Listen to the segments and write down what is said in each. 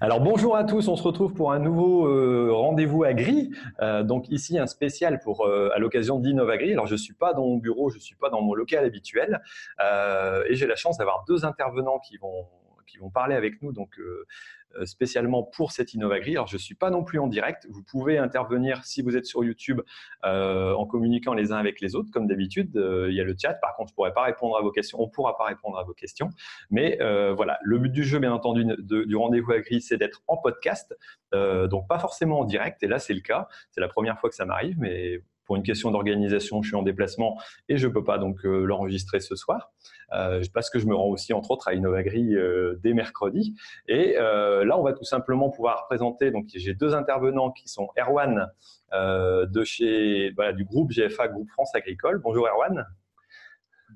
Alors bonjour à tous, on se retrouve pour un nouveau euh, rendez-vous à Gris. Euh, donc ici un spécial pour euh, à l'occasion d'Innovagri. Alors je suis pas dans mon bureau, je suis pas dans mon local habituel et j'ai la chance d'avoir deux intervenants qui vont qui vont parler avec nous. Donc euh, spécialement pour cette Innovagri. Alors, je ne suis pas non plus en direct. Vous pouvez intervenir si vous êtes sur YouTube euh, en communiquant les uns avec les autres, comme d'habitude. Euh, il y a le chat. Par contre, je ne pourrai pas répondre à vos questions. On pourra pas répondre à vos questions. Mais voilà, le but du jeu, bien entendu, du rendez-vous agri, c'est d'être en podcast. donc, pas forcément en direct. Et là, c'est le cas. C'est la première fois que ça m'arrive, mais pour une question d'organisation, je suis en déplacement et je ne peux pas donc euh, l'enregistrer ce soir euh, parce que je me rends aussi entre autres à Innovagri euh, dès mercredi. Et là, on va tout simplement pouvoir présenter. Donc, j'ai deux intervenants qui sont Erwan de chez du groupe GFA, Groupe France Agricole. Bonjour Erwan.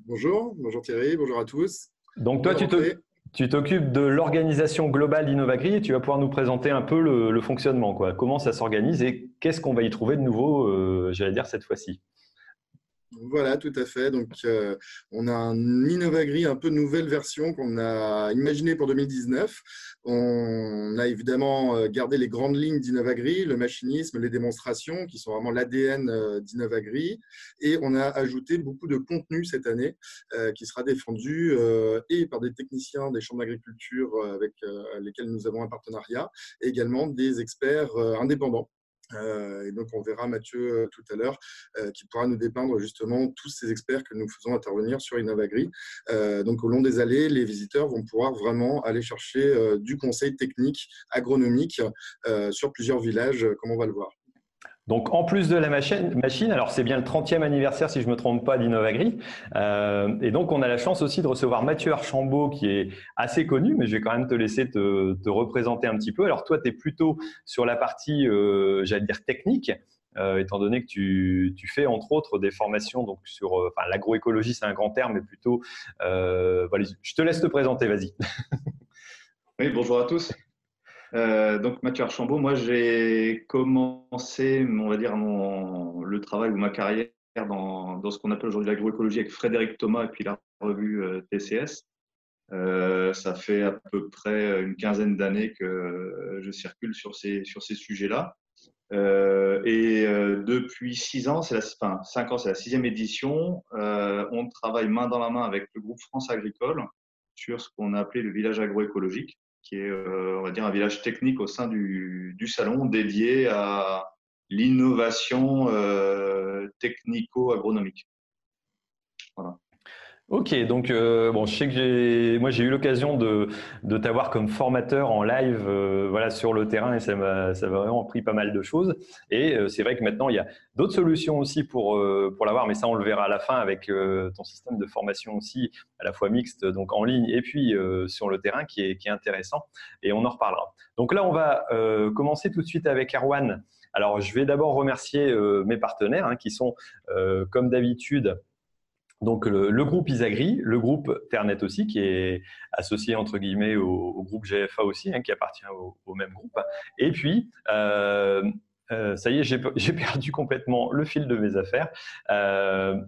Bonjour, bonjour Thierry, bonjour à tous. Donc toi, tu t'occupes de l'organisation globale d'Innovagri et tu vas pouvoir nous présenter un peu le, fonctionnement, quoi. comment ça s'organise et qu'est-ce qu'on va y trouver de nouveau, euh, j'allais dire, cette fois-ci? Voilà, tout à fait. Donc, euh, on a un Innovagri un peu nouvelle version qu'on a imaginé pour 2019. On a évidemment euh, gardé les grandes lignes d'Innovagri, le machinisme, les démonstrations, qui sont vraiment l'ADN euh, d'Innovagri. Et on a ajouté beaucoup de contenu cette année, qui sera défendu et par des techniciens des chambres d'agriculture avec lesquels nous avons un partenariat, et également des experts indépendants euh, et donc, on verra Mathieu euh, tout à l'heure euh, qui pourra nous dépeindre justement tous ces experts que nous faisons intervenir sur Innovagri. donc, au long des allées, les visiteurs vont pouvoir vraiment aller chercher du conseil technique, agronomique sur plusieurs villages, comme on va le voir. Donc, en plus de la machine, alors c'est bien le 30e anniversaire, si je me trompe pas, d'Innovagri. Euh, et donc, on a la chance aussi de recevoir Mathieu Archambault, qui est assez connu, mais je vais quand même te laisser te, représenter un petit peu. Alors, toi, tu es plutôt sur la partie, euh, j'allais dire, technique. Euh, étant donné que tu, fais entre autres des formations donc sur l'agroécologie, c'est un grand terme, mais plutôt. je te laisse te présenter, vas-y. oui, bonjour à tous. Euh, donc Mathieu Archambault, moi j'ai commencé, on va dire, mon, le travail ou ma carrière dans, dans ce qu'on appelle aujourd'hui l'agroécologie avec Frédéric Thomas et puis la revue euh, TCS. Euh, ça fait à peu près une quinzaine d'années que je circule sur ces, sur ces sujets-là. et depuis six ans, c'est la, enfin, cinq ans, c'est la sixième édition. on travaille main dans la main avec le groupe France Agricole sur ce qu'on a appelé le village agroécologique qui est, euh, on va dire, un village technique au sein du, du salon dédié à l'innovation euh, technico-agronomique. Voilà. Ok, donc euh, bon, je sais que j'ai, moi j'ai eu l'occasion de, de t'avoir comme formateur en live, euh, voilà, sur le terrain et ça m'a, ça m'a vraiment pris pas mal de choses. Et euh, c'est vrai que maintenant il y a d'autres solutions aussi pour pour l'avoir, mais ça on le verra à la fin avec ton système de formation aussi, à la fois mixte, donc en ligne et puis sur le terrain, qui est qui est intéressant. Et on en reparlera. Donc là, on va commencer tout de suite avec Erwan. Alors je vais d'abord remercier mes partenaires hein, qui sont comme d'habitude donc le, groupe Isagri, le groupe Ternet aussi, qui est associé entre guillemets au, groupe GFA aussi, hein, qui appartient au, même groupe. Et puis, euh, euh, ça y est, j'ai perdu complètement le fil de mes affaires. Euh,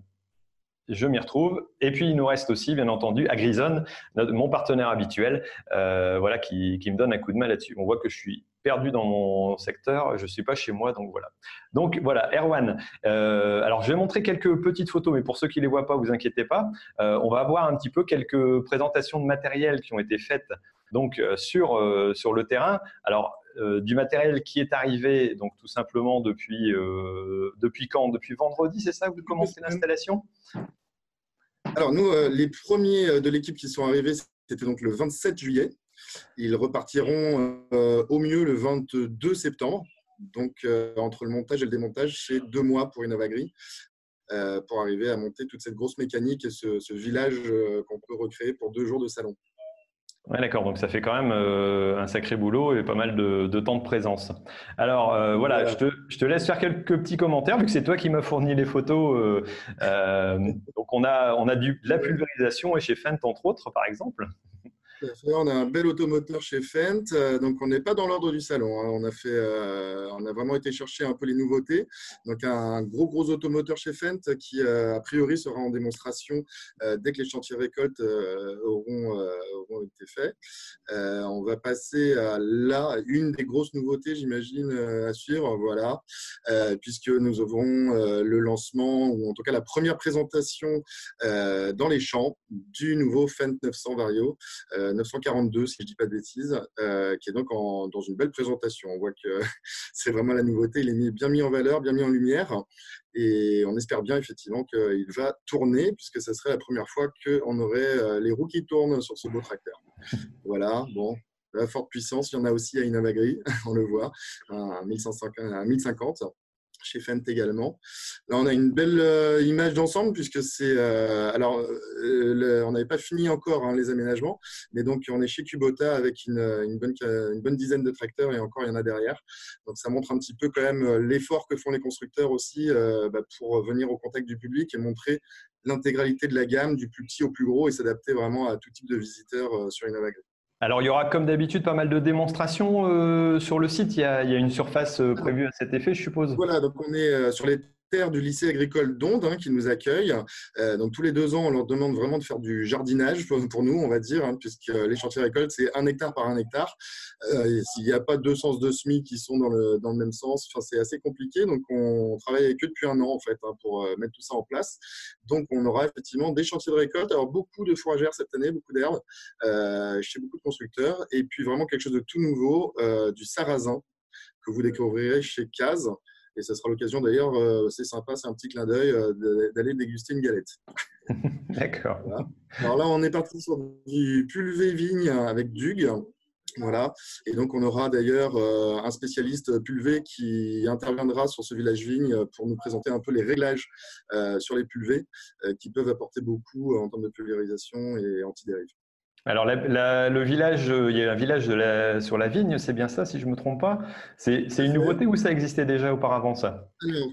je m'y retrouve. Et puis, il nous reste aussi, bien entendu, Agrison, mon partenaire habituel, voilà, qui, qui, me donne un coup de main là-dessus. On voit que je suis perdu dans mon secteur, je ne suis pas chez moi, donc voilà. Donc voilà, Erwan. Euh, alors je vais montrer quelques petites photos, mais pour ceux qui ne les voient pas, vous inquiétez pas. Euh, on va avoir un petit peu quelques présentations de matériel qui ont été faites donc euh, sur sur le terrain. Alors du matériel qui est arrivé donc tout simplement depuis depuis quand? Depuis vendredi, c'est ça? Que vous commencez l'installation? Alors nous, les premiers de l'équipe qui sont arrivés, c'était donc le 27 juillet. Ils repartiront euh, au mieux le 22 septembre. Donc, euh, entre le montage et le démontage, c'est deux mois pour Innovagri euh, pour arriver à monter toute cette grosse mécanique et ce, village qu'on peut recréer pour deux jours de salon. Ouais, d'accord, donc ça fait quand même euh, un sacré boulot et pas mal de, temps de présence. Alors euh, voilà, Je, te, je, te, laisse faire quelques petits commentaires vu que c'est toi qui m'as fourni les photos. Euh, donc on a, on a du, de la pulvérisation et chez Fent entre autres par exemple. On a un bel automoteur chez Fent, euh, donc on n'est pas dans l'ordre du salon. Hein. On, a fait, euh, on a vraiment été chercher un peu les nouveautés. Donc un gros gros automoteur chez Fent qui euh, a priori sera en démonstration dès que les chantiers récoltes auront, été faits. on va passer à là une des grosses nouveautés, j'imagine, à suivre. Voilà, puisque nous aurons le lancement ou en tout cas la première présentation dans les champs du nouveau Fent 900 Vario. 942, si je ne dis pas de bêtises, euh, qui est donc dans une belle présentation. On voit que c'est vraiment la nouveauté. Il est mis, bien mis en valeur, bien mis en lumière. Et on espère bien effectivement qu'il va tourner, puisque ce serait la première fois qu'on aurait euh, les roues qui tournent sur ce beau tracteur. Voilà, bon, la forte puissance, il y en a aussi à Inavagri, on le voit, à 1050 chez Fent également. Là, on a une belle euh, image d'ensemble puisque c'est. Euh, alors, euh, on n'avait pas fini encore hein, les aménagements, mais donc on est chez Kubota avec une, une, bonne, une dizaine de tracteurs et encore il y en a derrière. Donc, ça montre un petit peu quand même l'effort que font les constructeurs aussi bah, pour venir au contact du public et montrer l'intégralité de la gamme, du plus petit au plus gros et s'adapter vraiment à tout type de visiteurs sur Innovagreen. Alors, il y aura comme d'habitude pas mal de démonstrations euh, sur le site. Il y, a, une surface euh, prévue à cet effet, je suppose. Voilà, donc on est euh, sur les du lycée agricole d'Onde hein, qui nous accueille. Euh, donc tous les deux ans, on leur demande vraiment de faire du jardinage pour, nous, on va dire, hein, puisque les chantiers récoltes, c'est un hectare par un hectare. Euh, S'il n'y a pas deux sens de semis qui sont dans le, dans le même sens, c'est assez compliqué. Donc on travaille avec eux depuis un an en fait hein, pour euh, mettre tout ça en place. Donc on aura effectivement des chantiers de récolte, alors beaucoup de fourragères cette année, beaucoup d'herbes chez beaucoup de constructeurs, et puis vraiment quelque chose de tout nouveau, du sarrasin que vous découvrirez chez Caz. Et ce sera l'occasion d'ailleurs, euh, c'est sympa, c'est un petit clin d'œil euh, d'aller déguster une galette. D'accord. Alors là, on est parti sur du pulvé vigne avec Dug. Voilà. Et donc, on aura d'ailleurs euh, un spécialiste pulvé qui interviendra sur ce village vigne pour nous présenter un peu les réglages sur les pulvés qui peuvent apporter beaucoup en termes de pulvérisation et anti-dérive. Alors, le village, euh, il y a un village sur la vigne, c'est bien ça, si je ne me trompe pas? C'est une nouveauté ou ça existait déjà auparavant, ça?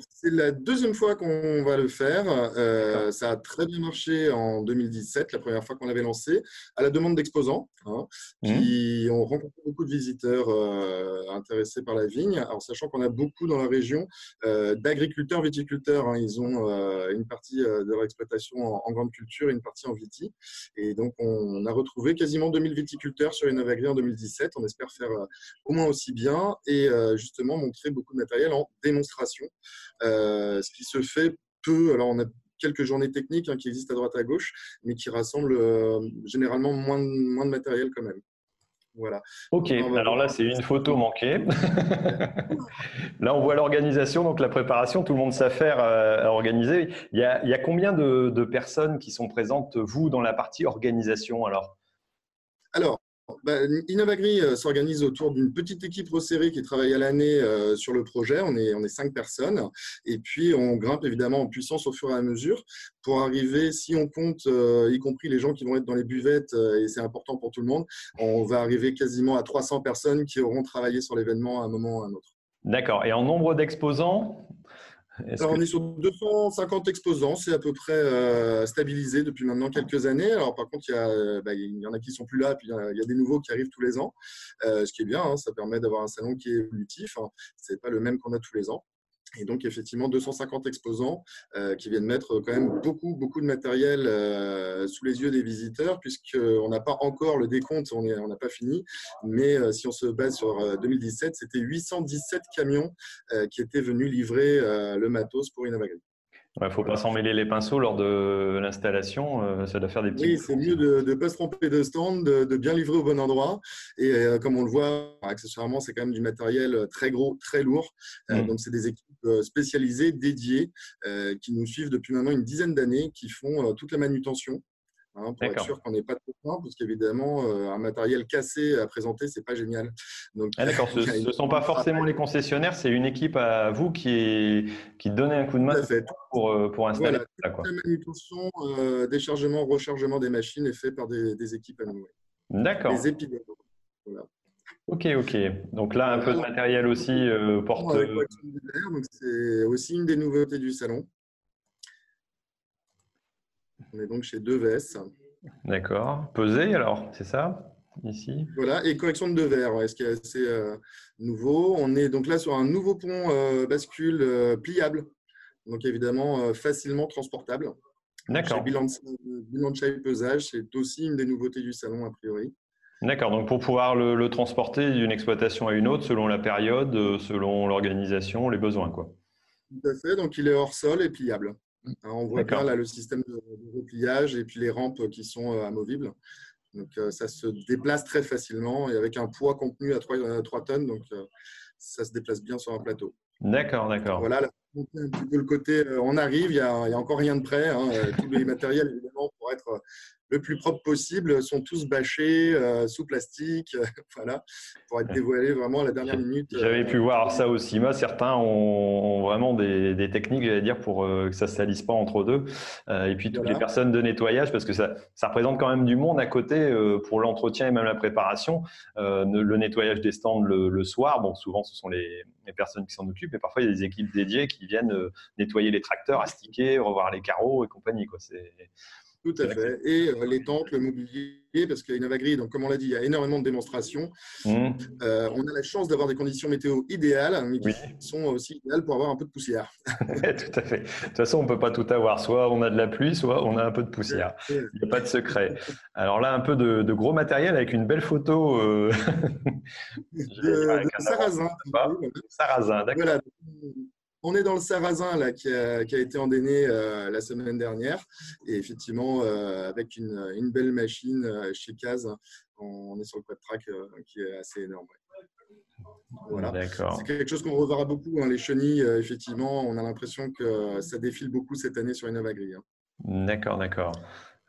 C'est la deuxième fois qu'on va le faire. Euh, ça a très bien marché en 2017, la première fois qu'on l'avait lancé, à la demande d'exposants, hein, mmh. qui ont rencontré beaucoup de visiteurs euh, intéressés par la vigne. Alors, sachant qu'on a beaucoup dans la région d'agriculteurs, viticulteurs. Hein. ils ont une partie de leur exploitation en, en, grande culture et une partie en viti. Et donc, on a retrouvé quasiment 2000 viticulteurs sur Innovagri en 2017. On espère faire euh, au moins aussi bien et euh, justement montrer beaucoup de matériel en démonstration. Euh, ce qui se fait peu. Alors, on a quelques journées techniques hein, qui existent à droite à gauche, mais qui rassemblent généralement moins, moins de matériel quand même. Voilà. Ok, alors là, c'est une photo manquée. là, on voit l'organisation, donc la préparation, tout le monde s'affaire à organiser. Il y, a, il y a combien de, de, personnes qui sont présentes, vous, dans la partie organisation alors, bah, Innovagri euh, s'organise autour d'une petite équipe resserrée qui travaille à l'année euh, sur le projet. On est, on est cinq personnes. Et puis, on grimpe évidemment en puissance au fur et à mesure pour arriver, si on compte, euh, y compris les gens qui vont être dans les buvettes, et c'est important pour tout le monde, on va arriver quasiment à 300 personnes qui auront travaillé sur l'événement à un moment ou à un autre. D'accord. Et en nombre d'exposants alors, on est sur 250 exposants, c'est à peu près euh, stabilisé depuis maintenant quelques années. Alors, par contre, il y, a, bah, il y en a qui sont plus là, puis il y, a, des nouveaux qui arrivent tous les ans, euh, ce qui est bien. Hein, ça permet d'avoir un salon qui est évolutif. Hein. C'est pas le même qu'on a tous les ans. Et donc, effectivement, 250 exposants euh, qui viennent mettre quand même beaucoup, beaucoup de matériel euh, sous les yeux des visiteurs, puisqu'on n'a pas encore le décompte, on n'a pas fini. Mais euh, si on se base sur 2017, c'était 817 camions qui étaient venus livrer le matos pour Innovagri. Il ne faut pas s'en mêler les pinceaux lors de l'installation, euh, ça doit faire des petits. Oui, c'est mieux de ne pas se tromper de stand, de, bien livrer au bon endroit. Et euh, comme on le voit, accessoirement, c'est quand même du matériel très gros, très lourd. Euh, mm. donc, c'est des équipes spécialisées, dédiées, qui nous suivent depuis maintenant une dizaine d'années, qui font toute la manutention. Hein, pour être sûr qu'on n'ait pas de problème, parce qu'évidemment, euh, un matériel cassé à présenter, c'est pas génial. Ah, d'accord, ce ne sont pas forcément les concessionnaires, c'est une équipe à vous qui, qui donne un coup de main pour, euh, pour installer La manutention, euh, déchargement, rechargement des machines est fait par des, équipes à nous. D'accord. Les épines. Ok, ok. Donc là, un peu de matériel aussi euh, porte. C'est aussi une des nouveautés du salon. On est donc chez 2VS. D'accord. Pesé alors, c'est ça Ici? Voilà, et correction de deux verres, ce qui est assez euh, nouveau. On est donc là sur un nouveau pont euh, bascule pliable, donc évidemment facilement transportable. D'accord. Bilan bilan de pesage, c'est aussi une des nouveautés du salon a priori. D'accord, donc pour pouvoir le, transporter d'une exploitation à une autre, selon la période, euh, selon l'organisation, les besoins. Quoi. Tout à fait, donc il est hors sol et pliable. Hein, on voit bien là le système de, repliage et puis les rampes qui sont euh, amovibles. Donc euh, ça se déplace très facilement et avec un poids contenu à 3, 3 tonnes, donc ça se déplace bien sur un plateau. D'accord, d'accord. Voilà, un petit peu le côté, on arrive, il n'y a, a, encore rien de prêt. Hein, tous les matériels, évidemment, pour être le plus propre possible, sont tous bâchés euh, sous plastique, voilà, pour être dévoilés vraiment à la dernière minute. J'avais pu voir ça aussi. Moi, certains ont, vraiment des, techniques, j'allais dire, pour euh, que ça ne se salisse pas entre deux. Euh, et puis toutes les personnes de nettoyage, parce que ça, ça, représente quand même du monde à côté pour l'entretien et même la préparation. le nettoyage des stands le, soir, bon, souvent ce sont les, les personnes qui s'en occupent, mais parfois il y a des équipes dédiées qui viennent nettoyer les tracteurs, astiquer, revoir les carreaux et compagnie. Quoi. C'est tout à fait. Et euh, les tentes, le mobilier, parce qu'à Innovagri, donc comme on l'a dit, il y a énormément de démonstrations. Mmh. Euh, on a la chance d'avoir des conditions météo idéales, mais qui sont aussi idéales pour avoir un peu de poussière. tout à fait. De toute façon, on ne peut pas tout avoir. Soit on a de la pluie, soit on a un peu de poussière. Il n'y a pas de secret. Alors là, un peu de, gros matériel avec une belle photo. Euh... de, sarrasin. Sarrasin, d'accord. On est dans le sarrasin là, qui, a, été endéné euh, la semaine dernière. Et effectivement, euh, avec une, belle machine euh, chez Caz, on, est sur le quad track qui est assez énorme. Voilà. C'est quelque chose qu'on reverra beaucoup. Hein, les chenilles, effectivement, on a l'impression que ça défile beaucoup cette année sur Innovagri. Hein. D'accord, d'accord.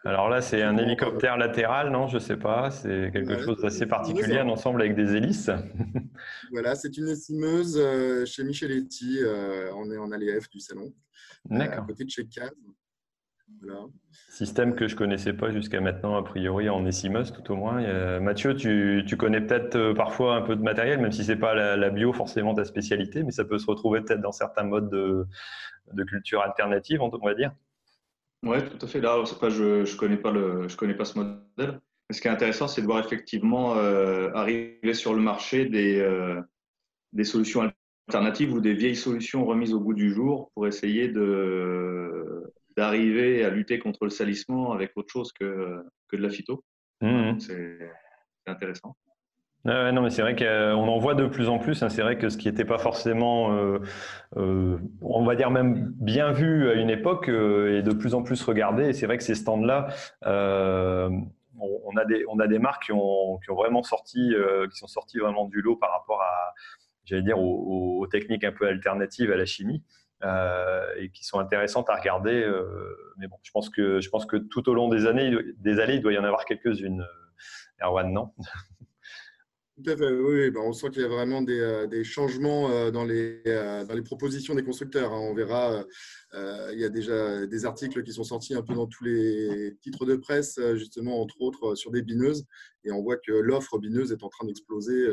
Alors là, c'est un hélicoptère latéral, non Je ne sais pas. C'est quelque chose d'assez particulier, un ensemble avec des hélices. voilà, c'est une estimeuse euh, chez Micheletti. Euh, on est en ALF du salon. Euh, D'accord. à côté de chez Caz. Système que je ne connaissais pas jusqu'à maintenant, a priori, en essimeuse tout au moins. Mathieu, tu, connais peut-être parfois un peu de matériel, même si ce n'est pas la, bio forcément ta spécialité, mais ça peut se retrouver peut-être dans certains modes de, de culture alternative, on va dire. Oui, tout à fait. Là, pas, je ne connais, pas le, je connais pas ce modèle. Mais ce qui est intéressant, c'est de voir effectivement euh, arriver sur le marché des, euh, des solutions alternatives ou des vieilles solutions remises au bout du jour pour essayer d'arriver à lutter contre le salissement avec autre chose que, que de la phyto. Mmh. C'est intéressant non, mais c'est vrai qu'on en voit de plus en plus. Hein. C'est vrai que ce qui n'était pas forcément, euh, euh, on va dire même bien vu à une époque, euh, est de plus en plus regardé. Et c'est vrai que ces stands-là, on, a des, on a des marques qui ont, vraiment sorti, qui sont sorties vraiment du lot par rapport à, j'allais dire, aux, techniques un peu alternatives à la chimie. et qui sont intéressantes à regarder. mais bon, je pense que je pense que tout au long des années, des années, il doit y en avoir quelques-unes. Erwan, non? Tout à fait, oui. Ben, on sent qu'il y a vraiment des, euh, changements euh, dans les, euh, dans les propositions des constructeurs. Hein. On verra, il y a déjà des articles qui sont sortis un peu dans tous les titres de presse, justement, entre autres, sur des bineuses. Et on voit que l'offre bineuse est en train d'exploser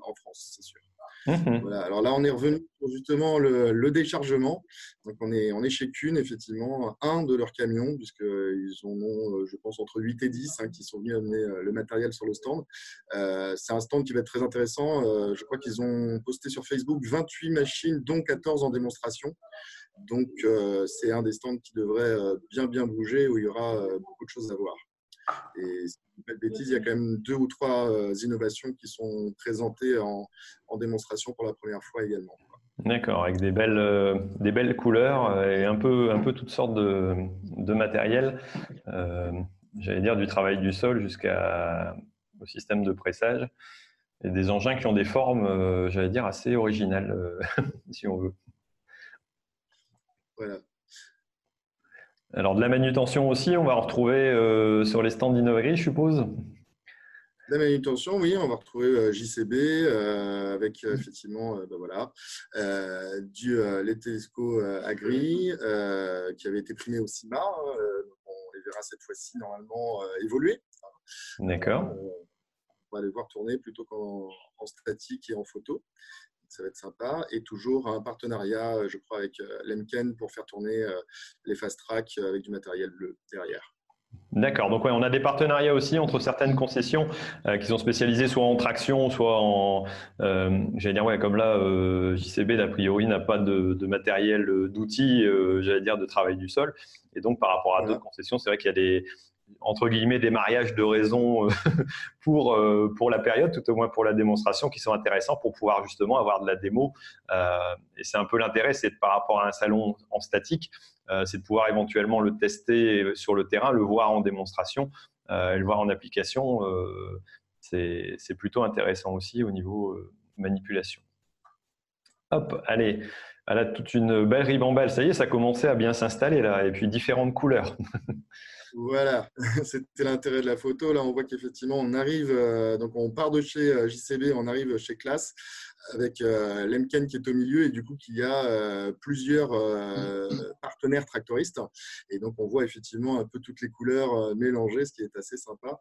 en France, c'est sûr. Mhm. Alors là, on est revenu sur justement le, déchargement. Donc on est, on est chez Kuhn, effectivement, un de leurs camions, puisqu'ils en ont, euh, je pense, entre 8 et 10 hein, qui sont venus amener euh, le matériel sur le stand. Euh, c'est un stand qui va être très intéressant. je crois qu'ils ont posté sur Facebook 28 machines, dont 14 en démonstration. Donc c'est un des stands qui devrait bien, bien bouger, où il y aura beaucoup de choses à voir. Et si je ne pas de bêtises, il y a quand même deux ou trois euh, innovations qui sont présentées en, démonstration pour la première fois également. D'accord, avec des belles, euh, des belles couleurs euh, et un peu, un peu toutes sortes de, de matériel. J'allais dire du travail du sol jusqu'au système de pressage. Et des engins qui ont des formes, j'allais dire, assez originales, si on veut. Voilà. Alors de la manutention aussi, on va retrouver euh, sur les stands d'Innovagri, je suppose la manutention, oui, on va retrouver euh, JCB euh, avec effectivement ben voilà, du Letesco Agri qui avait été primé au CIMA. on les verra cette fois-ci normalement évoluer. D'accord. on va les voir tourner plutôt qu'en statique et en photo ça va être sympa. Et toujours un partenariat, je crois, avec Lemken pour faire tourner les fast track avec du matériel bleu derrière. D'accord. Donc, ouais, on a des partenariats aussi entre certaines concessions euh, qui sont spécialisées soit en traction, soit en. Euh, j'allais dire, ouais, comme là, euh, JCB, d'a priori, n'a pas de, matériel, d'outils, j'allais dire, de travail du sol. Et donc, par rapport à d'autres concessions, c'est vrai qu'il y a des, entre guillemets, des mariages de raison pour, pour la période, tout au moins pour la démonstration, qui sont intéressants pour pouvoir justement avoir de la démo. et c'est un peu l'intérêt, c'est par rapport à un salon en statique, euh, c'est de pouvoir éventuellement le tester sur le terrain, le voir en démonstration, euh, le voir en application. Euh, c'est plutôt intéressant aussi au niveau manipulation. Hop, allez, elle a toute une belle ribambelle. Ça y est, ça a commencé à bien s'installer là, et puis différentes couleurs. Voilà, c'était l'intérêt de la photo. Là, on voit qu'effectivement, on arrive, donc on part de chez JCB, on arrive chez Classe avec euh, Lemken qui est au milieu et du coup qu'il y a euh, plusieurs euh, partenaires tractoristes. Et donc on voit effectivement un peu toutes les couleurs mélangées, ce qui est assez sympa.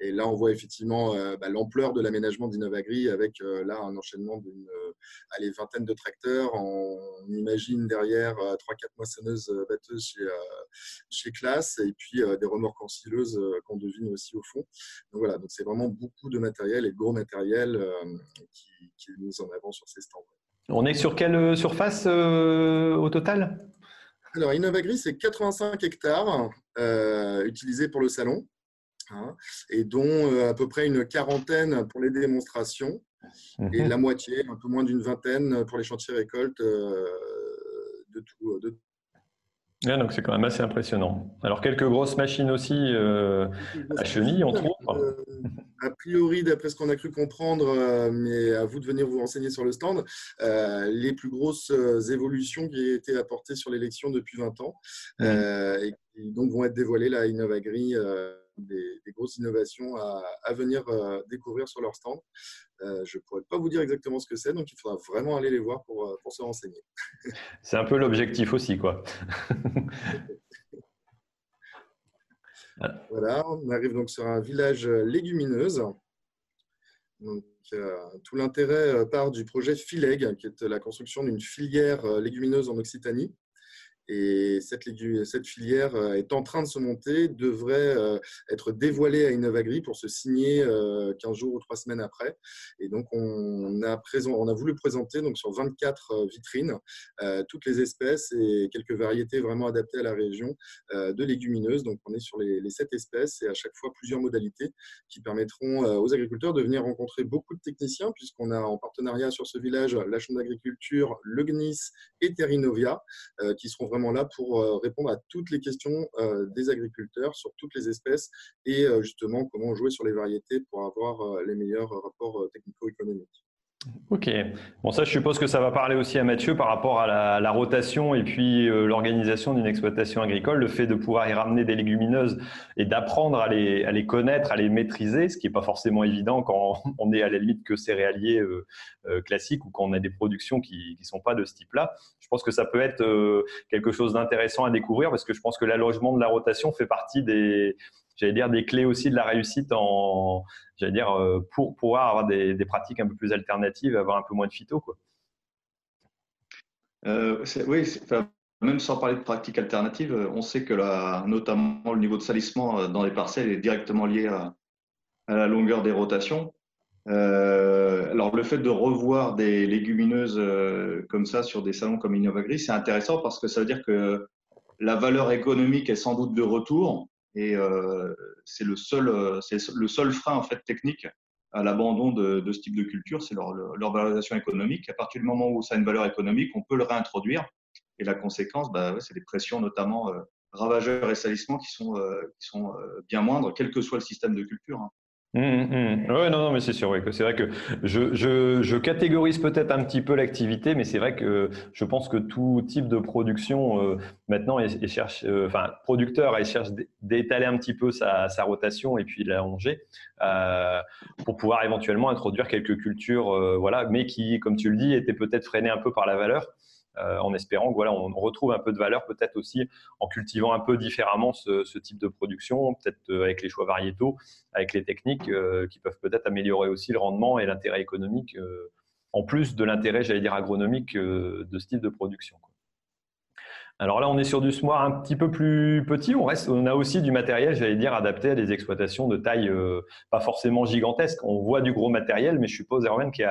Et là on voit effectivement bah, l'ampleur de l'aménagement d'Innovagri avec là un enchaînement d'une vingtaine de tracteurs. On, imagine derrière 3-4 moissonneuses batteuses chez, chez Classe et puis des remorques ancilleuses qu'on devine aussi au fond. Donc voilà, donc c'est vraiment beaucoup de matériel et de gros matériel qui qui, mise en avant sur ces stands. On est sur quelle euh, surface euh, au total? Alors, Innovagri, c'est 85 hectares euh, utilisés pour le salon, hein, et dont à peu près une quarantaine pour les démonstrations, et mhm. la moitié, un peu moins d'une vingtaine pour les chantiers récoltes de tout, de donc c'est quand même assez impressionnant. Alors quelques grosses machines aussi euh, à chenilles, on trouve. Euh, a priori, d'après ce qu'on a cru comprendre, euh, mais à vous de venir vous renseigner sur le stand, les plus grosses évolutions qui ont été apportées sur l'élection depuis 20 ans et qui donc vont être dévoilées là à Innovagri des, grosses innovations à, venir euh, découvrir sur leur stand. Euh, je ne pourrais pas vous dire exactement ce que c'est, donc il faudra vraiment aller les voir pour, euh, pour se renseigner. c'est un peu l'objectif aussi, quoi. voilà, on arrive donc sur un village légumineuse. Donc, tout l'intérêt part du projet Fileg, qui est la construction d'une filière légumineuse en Occitanie. Et cette, filière euh, est en train de se monter, devrait euh, être dévoilée à Innovagri pour se signer 15 euh, jours ou 3 semaines après. Et donc, on a, présent, on a voulu présenter donc, sur 24 vitrines toutes les espèces et quelques variétés vraiment adaptées à la région de légumineuses. Donc, on est sur les, les 7 espèces et à chaque fois plusieurs modalités qui permettront aux agriculteurs de venir rencontrer beaucoup de techniciens, puisqu'on a en partenariat sur ce village la Chambre d'agriculture, le GNIS et Terrinovia, qui seront vraiment là pour euh, répondre à toutes les questions euh, des agriculteurs sur toutes les espèces et euh, justement comment jouer sur les variétés pour avoir les meilleurs rapports technico-économiques. Ok. Bon, ça, je suppose que ça va parler aussi à Mathieu par rapport à la, rotation et puis l'organisation d'une exploitation agricole, le fait de pouvoir y ramener des légumineuses et d'apprendre à les, connaître, à les maîtriser, ce qui n'est pas forcément évident quand on est à la limite que céréalier classique ou quand on a des productions qui ne sont pas de ce type-là je pense que ça peut être euh, quelque chose d'intéressant à découvrir parce que je pense que l'allogement de la rotation fait partie des, j'allais dire, des clés aussi de la réussite en, j'allais dire, euh, pour pouvoir avoir des, pratiques un peu plus alternatives, avoir un peu moins de phyto, quoi. Euh, oui, même sans parler de pratiques alternatives, on sait que notamment le niveau de salissement dans les parcelles est directement lié à la longueur des rotations. Euh, alors, le fait de revoir des légumineuses euh, comme ça sur des salons comme Innovagri, c'est intéressant parce que ça veut dire que la valeur économique est sans doute de retour et euh, c'est le seul, c'est le seul frein en fait technique à l'abandon de, ce type de culture, c'est leur, leur, valorisation économique. À partir du moment où ça a une valeur économique, on peut le réintroduire et la conséquence, bah, c'est des pressions notamment ravageurs et salissements qui sont, qui sont bien moindres, quel que soit le système de culture. Hein. Mmh, mmh. Non, non, mais c'est sûr. Oui, c'est vrai que je, je, je catégorise peut-être un petit peu l'activité, mais c'est vrai que je pense que tout type de production euh, maintenant, il, cherche, euh, enfin, producteur, il cherche d'étaler un petit peu sa, sa rotation et puis l'allonger euh, pour pouvoir éventuellement introduire quelques cultures, euh, voilà, mais qui, comme tu le dis, étaient peut-être freinées un peu par la valeur. En espérant que voilà, on retrouve un peu de valeur peut-être aussi en cultivant un peu différemment ce, ce type de production, peut-être avec les choix variétaux, avec les techniques qui peuvent peut-être améliorer aussi le rendement et l'intérêt économique en plus de l'intérêt, j'allais dire, agronomique de ce type de production. Alors là, on est sur du smart un petit peu plus petit. On, reste, on a aussi du matériel, j'allais dire, adapté à des exploitations de taille euh, pas forcément gigantesque. On voit du gros matériel, mais je suppose, Erwin, qu'il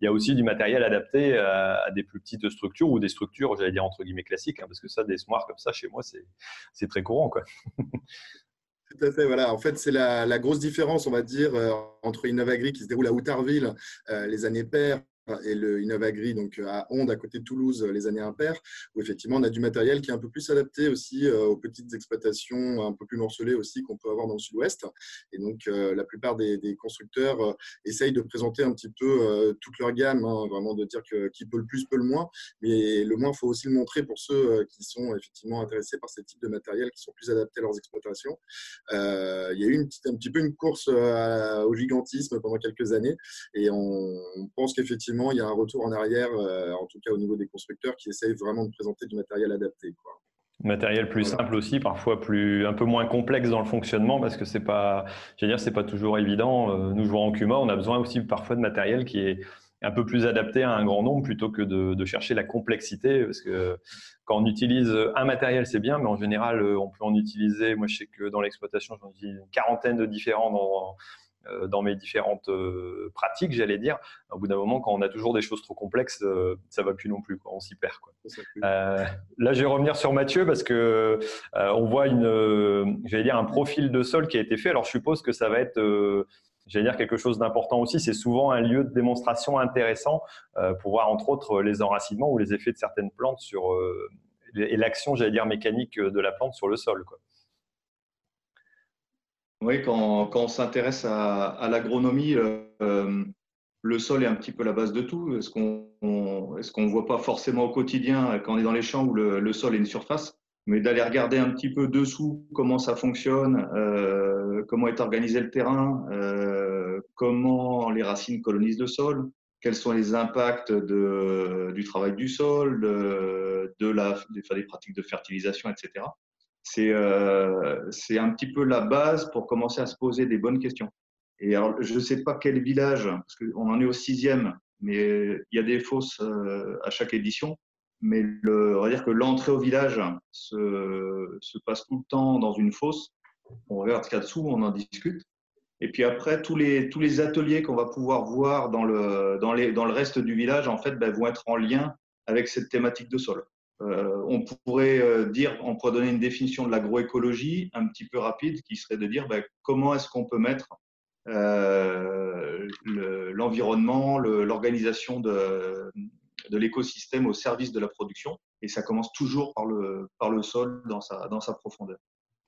y, a, aussi du matériel adapté à, des plus petites structures ou des structures, j'allais dire, entre guillemets, classiques. Hein, parce que ça, des smarts comme ça, chez moi, c'est très courant. Quoi. Tout à fait, voilà. En fait, c'est la, grosse différence, on va dire, euh, entre Innovagri qui se déroule à Outarville euh, les années paires et le Innovagri donc à Onde à côté de Toulouse les années impaires où effectivement on a du matériel qui est un peu plus adapté aussi euh, aux petites exploitations un peu plus morcelées aussi qu'on peut avoir dans le sud-ouest. Et donc euh, la plupart des, constructeurs euh, essayent de présenter un petit peu toute leur gamme hein, vraiment de dire que qui peut le plus peut le moins. Mais le moins faut aussi le montrer pour ceux qui sont effectivement intéressés par ces types de matériel qui sont plus adaptés à leurs exploitations. Il y a eu un petit peu une course au gigantisme pendant quelques années. Et on pense qu'effectivement il y a un retour en arrière, euh, en tout cas au niveau des constructeurs, qui essayent vraiment de présenter du matériel adapté. Matériel plus simple aussi, parfois plus un peu moins complexe dans le fonctionnement parce que c'est pas, dire, c'est pas toujours évident. Euh, nous jouons en Cuma, on a besoin aussi parfois de matériel qui est un peu plus adapté à un grand nombre plutôt que de, chercher la complexité parce que quand on utilise un matériel c'est bien mais en général euh, on peut en utiliser moi je sais que dans l'exploitation j'en utilise une quarantaine de différents dans, dans mes différentes euh, pratiques, j'allais dire. Au bout d'un moment, quand on a toujours des choses trop complexes, euh, ça va plus non plus. Quoi. On s'y perd. Quoi. là, je vais revenir sur Mathieu parce que on voit une, j'allais dire, un profil de sol qui a été fait. Alors, je suppose que ça va être j'allais dire quelque chose d'important aussi, c'est souvent un lieu de démonstration intéressant pour voir entre autres les enracinements ou les effets de certaines plantes sur et l'action, j'allais dire mécanique de la plante sur le sol. Quoi. Oui, quand, on s'intéresse à, l'agronomie, euh, le sol est un petit peu la base de tout. Est-ce qu'on ne voit pas forcément au quotidien quand on est dans les champs où le, sol est une surface, mais d'aller regarder un petit peu dessous comment ça fonctionne, euh, comment est organisé le terrain, euh, comment les racines colonisent le sol, quels sont les impacts du travail du sol, de, de la, des pratiques de fertilisation, etc c'est euh, un petit peu la base pour commencer à se poser des bonnes questions. Et alors, je ne sais pas quel village, parce qu'on en est au sixième, mais il y a des fosses euh, à chaque édition. Mais on va dire que l'entrée au village se, se, passe tout le temps dans une fosse. On regarde ce qu'il y a dessous, on en discute. Et puis après, tous les, tous les ateliers qu'on va pouvoir voir dans le, dans, les, dans le reste du village, en fait, ben, vont être en lien avec cette thématique de sol. Euh, on pourrait euh, dire, on pourrait donner une définition de l'agroécologie un petit peu rapide qui serait de dire ben, comment est-ce qu'on peut mettre euh, l'environnement, l'organisation de, l'écosystème au service de la production. Et ça commence toujours par le, sol dans sa profondeur.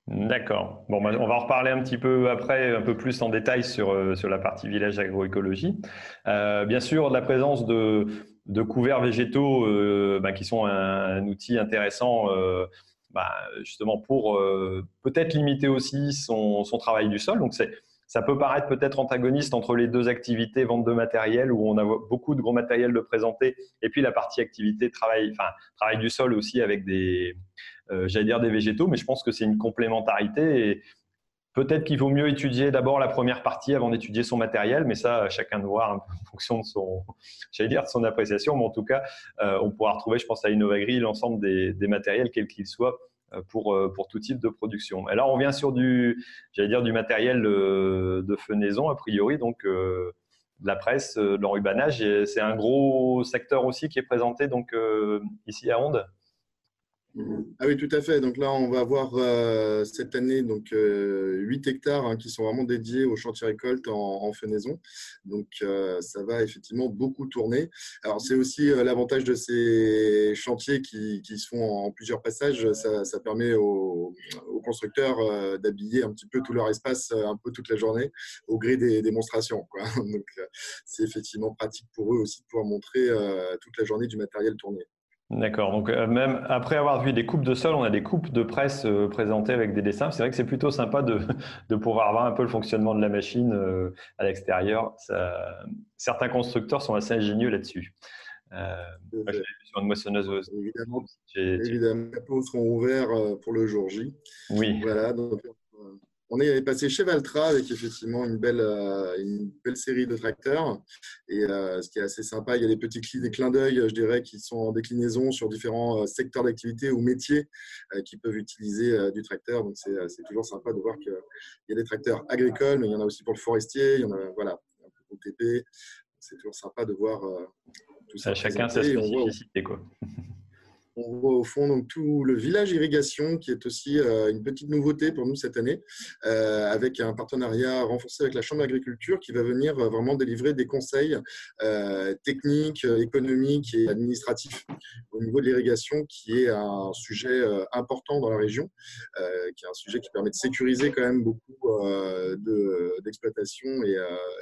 D'accord. Bon, ben, on va en reparler un petit peu après, un peu plus en détail sur, sur la partie village agroécologie. bien sûr, la présence de, de couverts végétaux euh, bah, qui sont un, outil intéressant euh, bah, justement pour euh, peut-être limiter aussi son, travail du sol. Donc ça peut paraître peut-être antagoniste entre les deux activités, vente de matériel, où on a beaucoup de gros matériel de présenter, et puis la partie activité travail, enfin, travail du sol aussi avec des, j'allais dire des végétaux, mais je pense que c'est une complémentarité. Et, Peut-être qu'il vaut mieux étudier d'abord la première partie avant d'étudier son matériel, mais ça, chacun de voir en fonction de son, j'allais dire, de son appréciation. Mais en tout cas, euh, on pourra retrouver, je pense, à Innovagri l'ensemble des, matériels, quels qu'ils soient, euh, pour, euh, pour tout type de production. Et là, on revient sur du, j'allais dire, du matériel de fenaison, a priori, donc de la presse, de l'enrubanage. C'est un gros secteur aussi qui est présenté donc ici à Onde. Ah oui, tout à fait. Donc là, on va avoir euh, cette année donc 8 euh, hectares hein, qui sont vraiment dédiés aux chantiers récoltes en, fenaison. Donc euh, ça va effectivement beaucoup tourner. Alors c'est aussi l'avantage de ces chantiers qui, qui, se font en, plusieurs passages. Ça, permet aux, constructeurs d'habiller un petit peu tout leur espace un peu toute la journée au gré des démonstrations. Donc c'est effectivement pratique pour eux aussi de pouvoir montrer toute la journée du matériel tourné. D'accord. Donc, euh, même après avoir vu des coupes de sol, on a des coupes de presse euh, présentées avec des dessins. C'est vrai que c'est plutôt sympa de, de, pouvoir voir un peu le fonctionnement de la machine euh, à l'extérieur. Certains constructeurs sont assez ingénieux là-dessus. Sur une moissonneuse. Évidemment, évidemment, les seront ouverts pour le jour J. Oui. Voilà, donc on est passé chez Valtra avec effectivement une belle, euh, une belle série de tracteurs. Et euh, ce qui est assez sympa, il y a des petits des clins d'œil, je dirais, qui sont en déclinaison sur différents euh, secteurs d'activité ou métiers qui peuvent utiliser du tracteur. Donc c'est toujours sympa de voir qu'il y a des tracteurs agricoles, mais il y en a aussi pour le forestier, il y en a voilà, pour le TP. C'est toujours sympa de voir tout ça. Chacun sa spécificité. Quoi. On voit au fond donc, tout le village irrigation qui est aussi euh, une petite nouveauté pour nous cette année, euh, avec un partenariat renforcé avec la Chambre d'agriculture qui va venir euh, vraiment délivrer des conseils techniques, économiques et administratifs au niveau de l'irrigation, qui est un sujet important dans la région, qui est un sujet qui permet de sécuriser quand même beaucoup d'exploitation et,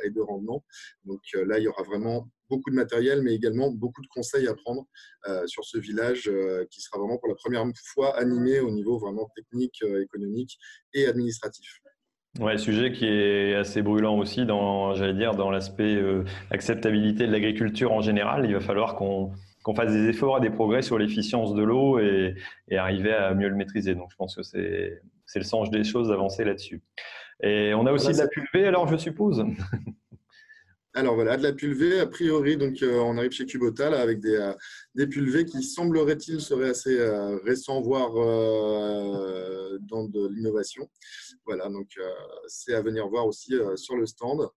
et de rendement. Donc là, il y aura vraiment beaucoup de matériel, mais également beaucoup de conseils à prendre euh, sur ce village euh, qui sera vraiment pour la première fois animé au niveau vraiment technique, euh, économique et administratif. Ouais, sujet qui est assez brûlant aussi dans, j'allais dire, dans l'aspect acceptabilité de l'agriculture en général. Il va falloir qu'on fasse des efforts et des progrès sur l'efficience de l'eau et, et, arriver à mieux le maîtriser. Donc, je pense que c'est le sens des choses d'avancer là-dessus. Et on a aussi de la pulvée, alors je suppose? Alors voilà, de la pulvée, a priori, donc euh, on arrive chez Kubota avec des, euh, des pulvées qui semblerait-il seraient assez euh, récents, voire dans de l'innovation. Voilà, donc c'est à venir voir aussi sur le stand.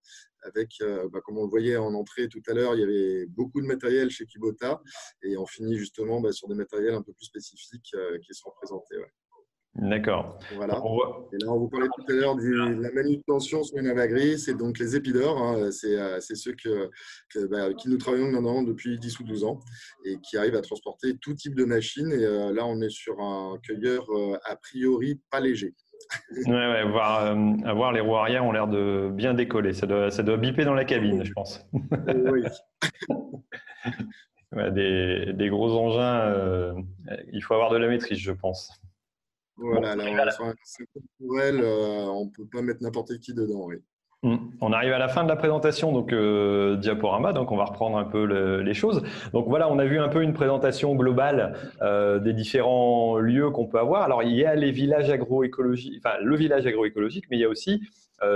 Avec, bah, comme on le voyait en entrée tout à l'heure, il y avait beaucoup de matériel chez Kubota et on finit justement bah, sur des matériels un peu plus spécifiques qui seront présentés. D'accord. Voilà. Et là, on vous parlait tout à l'heure de la manutention sur les navagris, c'est donc les épidores, hein. euh, c'est ceux que, bah, qui nous travaillons maintenant depuis 10 ou 12 ans et qui arrivent à transporter tout type de machine. Et euh, là, on est sur un cueilleur euh, a priori pas léger. ouais, ouais, voir, les roues arrière ont l'air de bien décoller. Ça doit, ça doit biper dans la cabine, je pense. oui. des, des, gros engins, il faut avoir de la maîtrise, je pense. Voilà, là, on, euh, on peut pas mettre n'importe qui dedans, oui. Hmm. On arrive à la fin de la présentation, donc euh, diaporama, donc on va reprendre un peu les choses. Donc voilà, on a vu un peu une présentation globale euh, des différents lieux qu'on peut avoir. Alors il y a les villages agroécologiques, enfin le village agroécologique, mais il y a aussi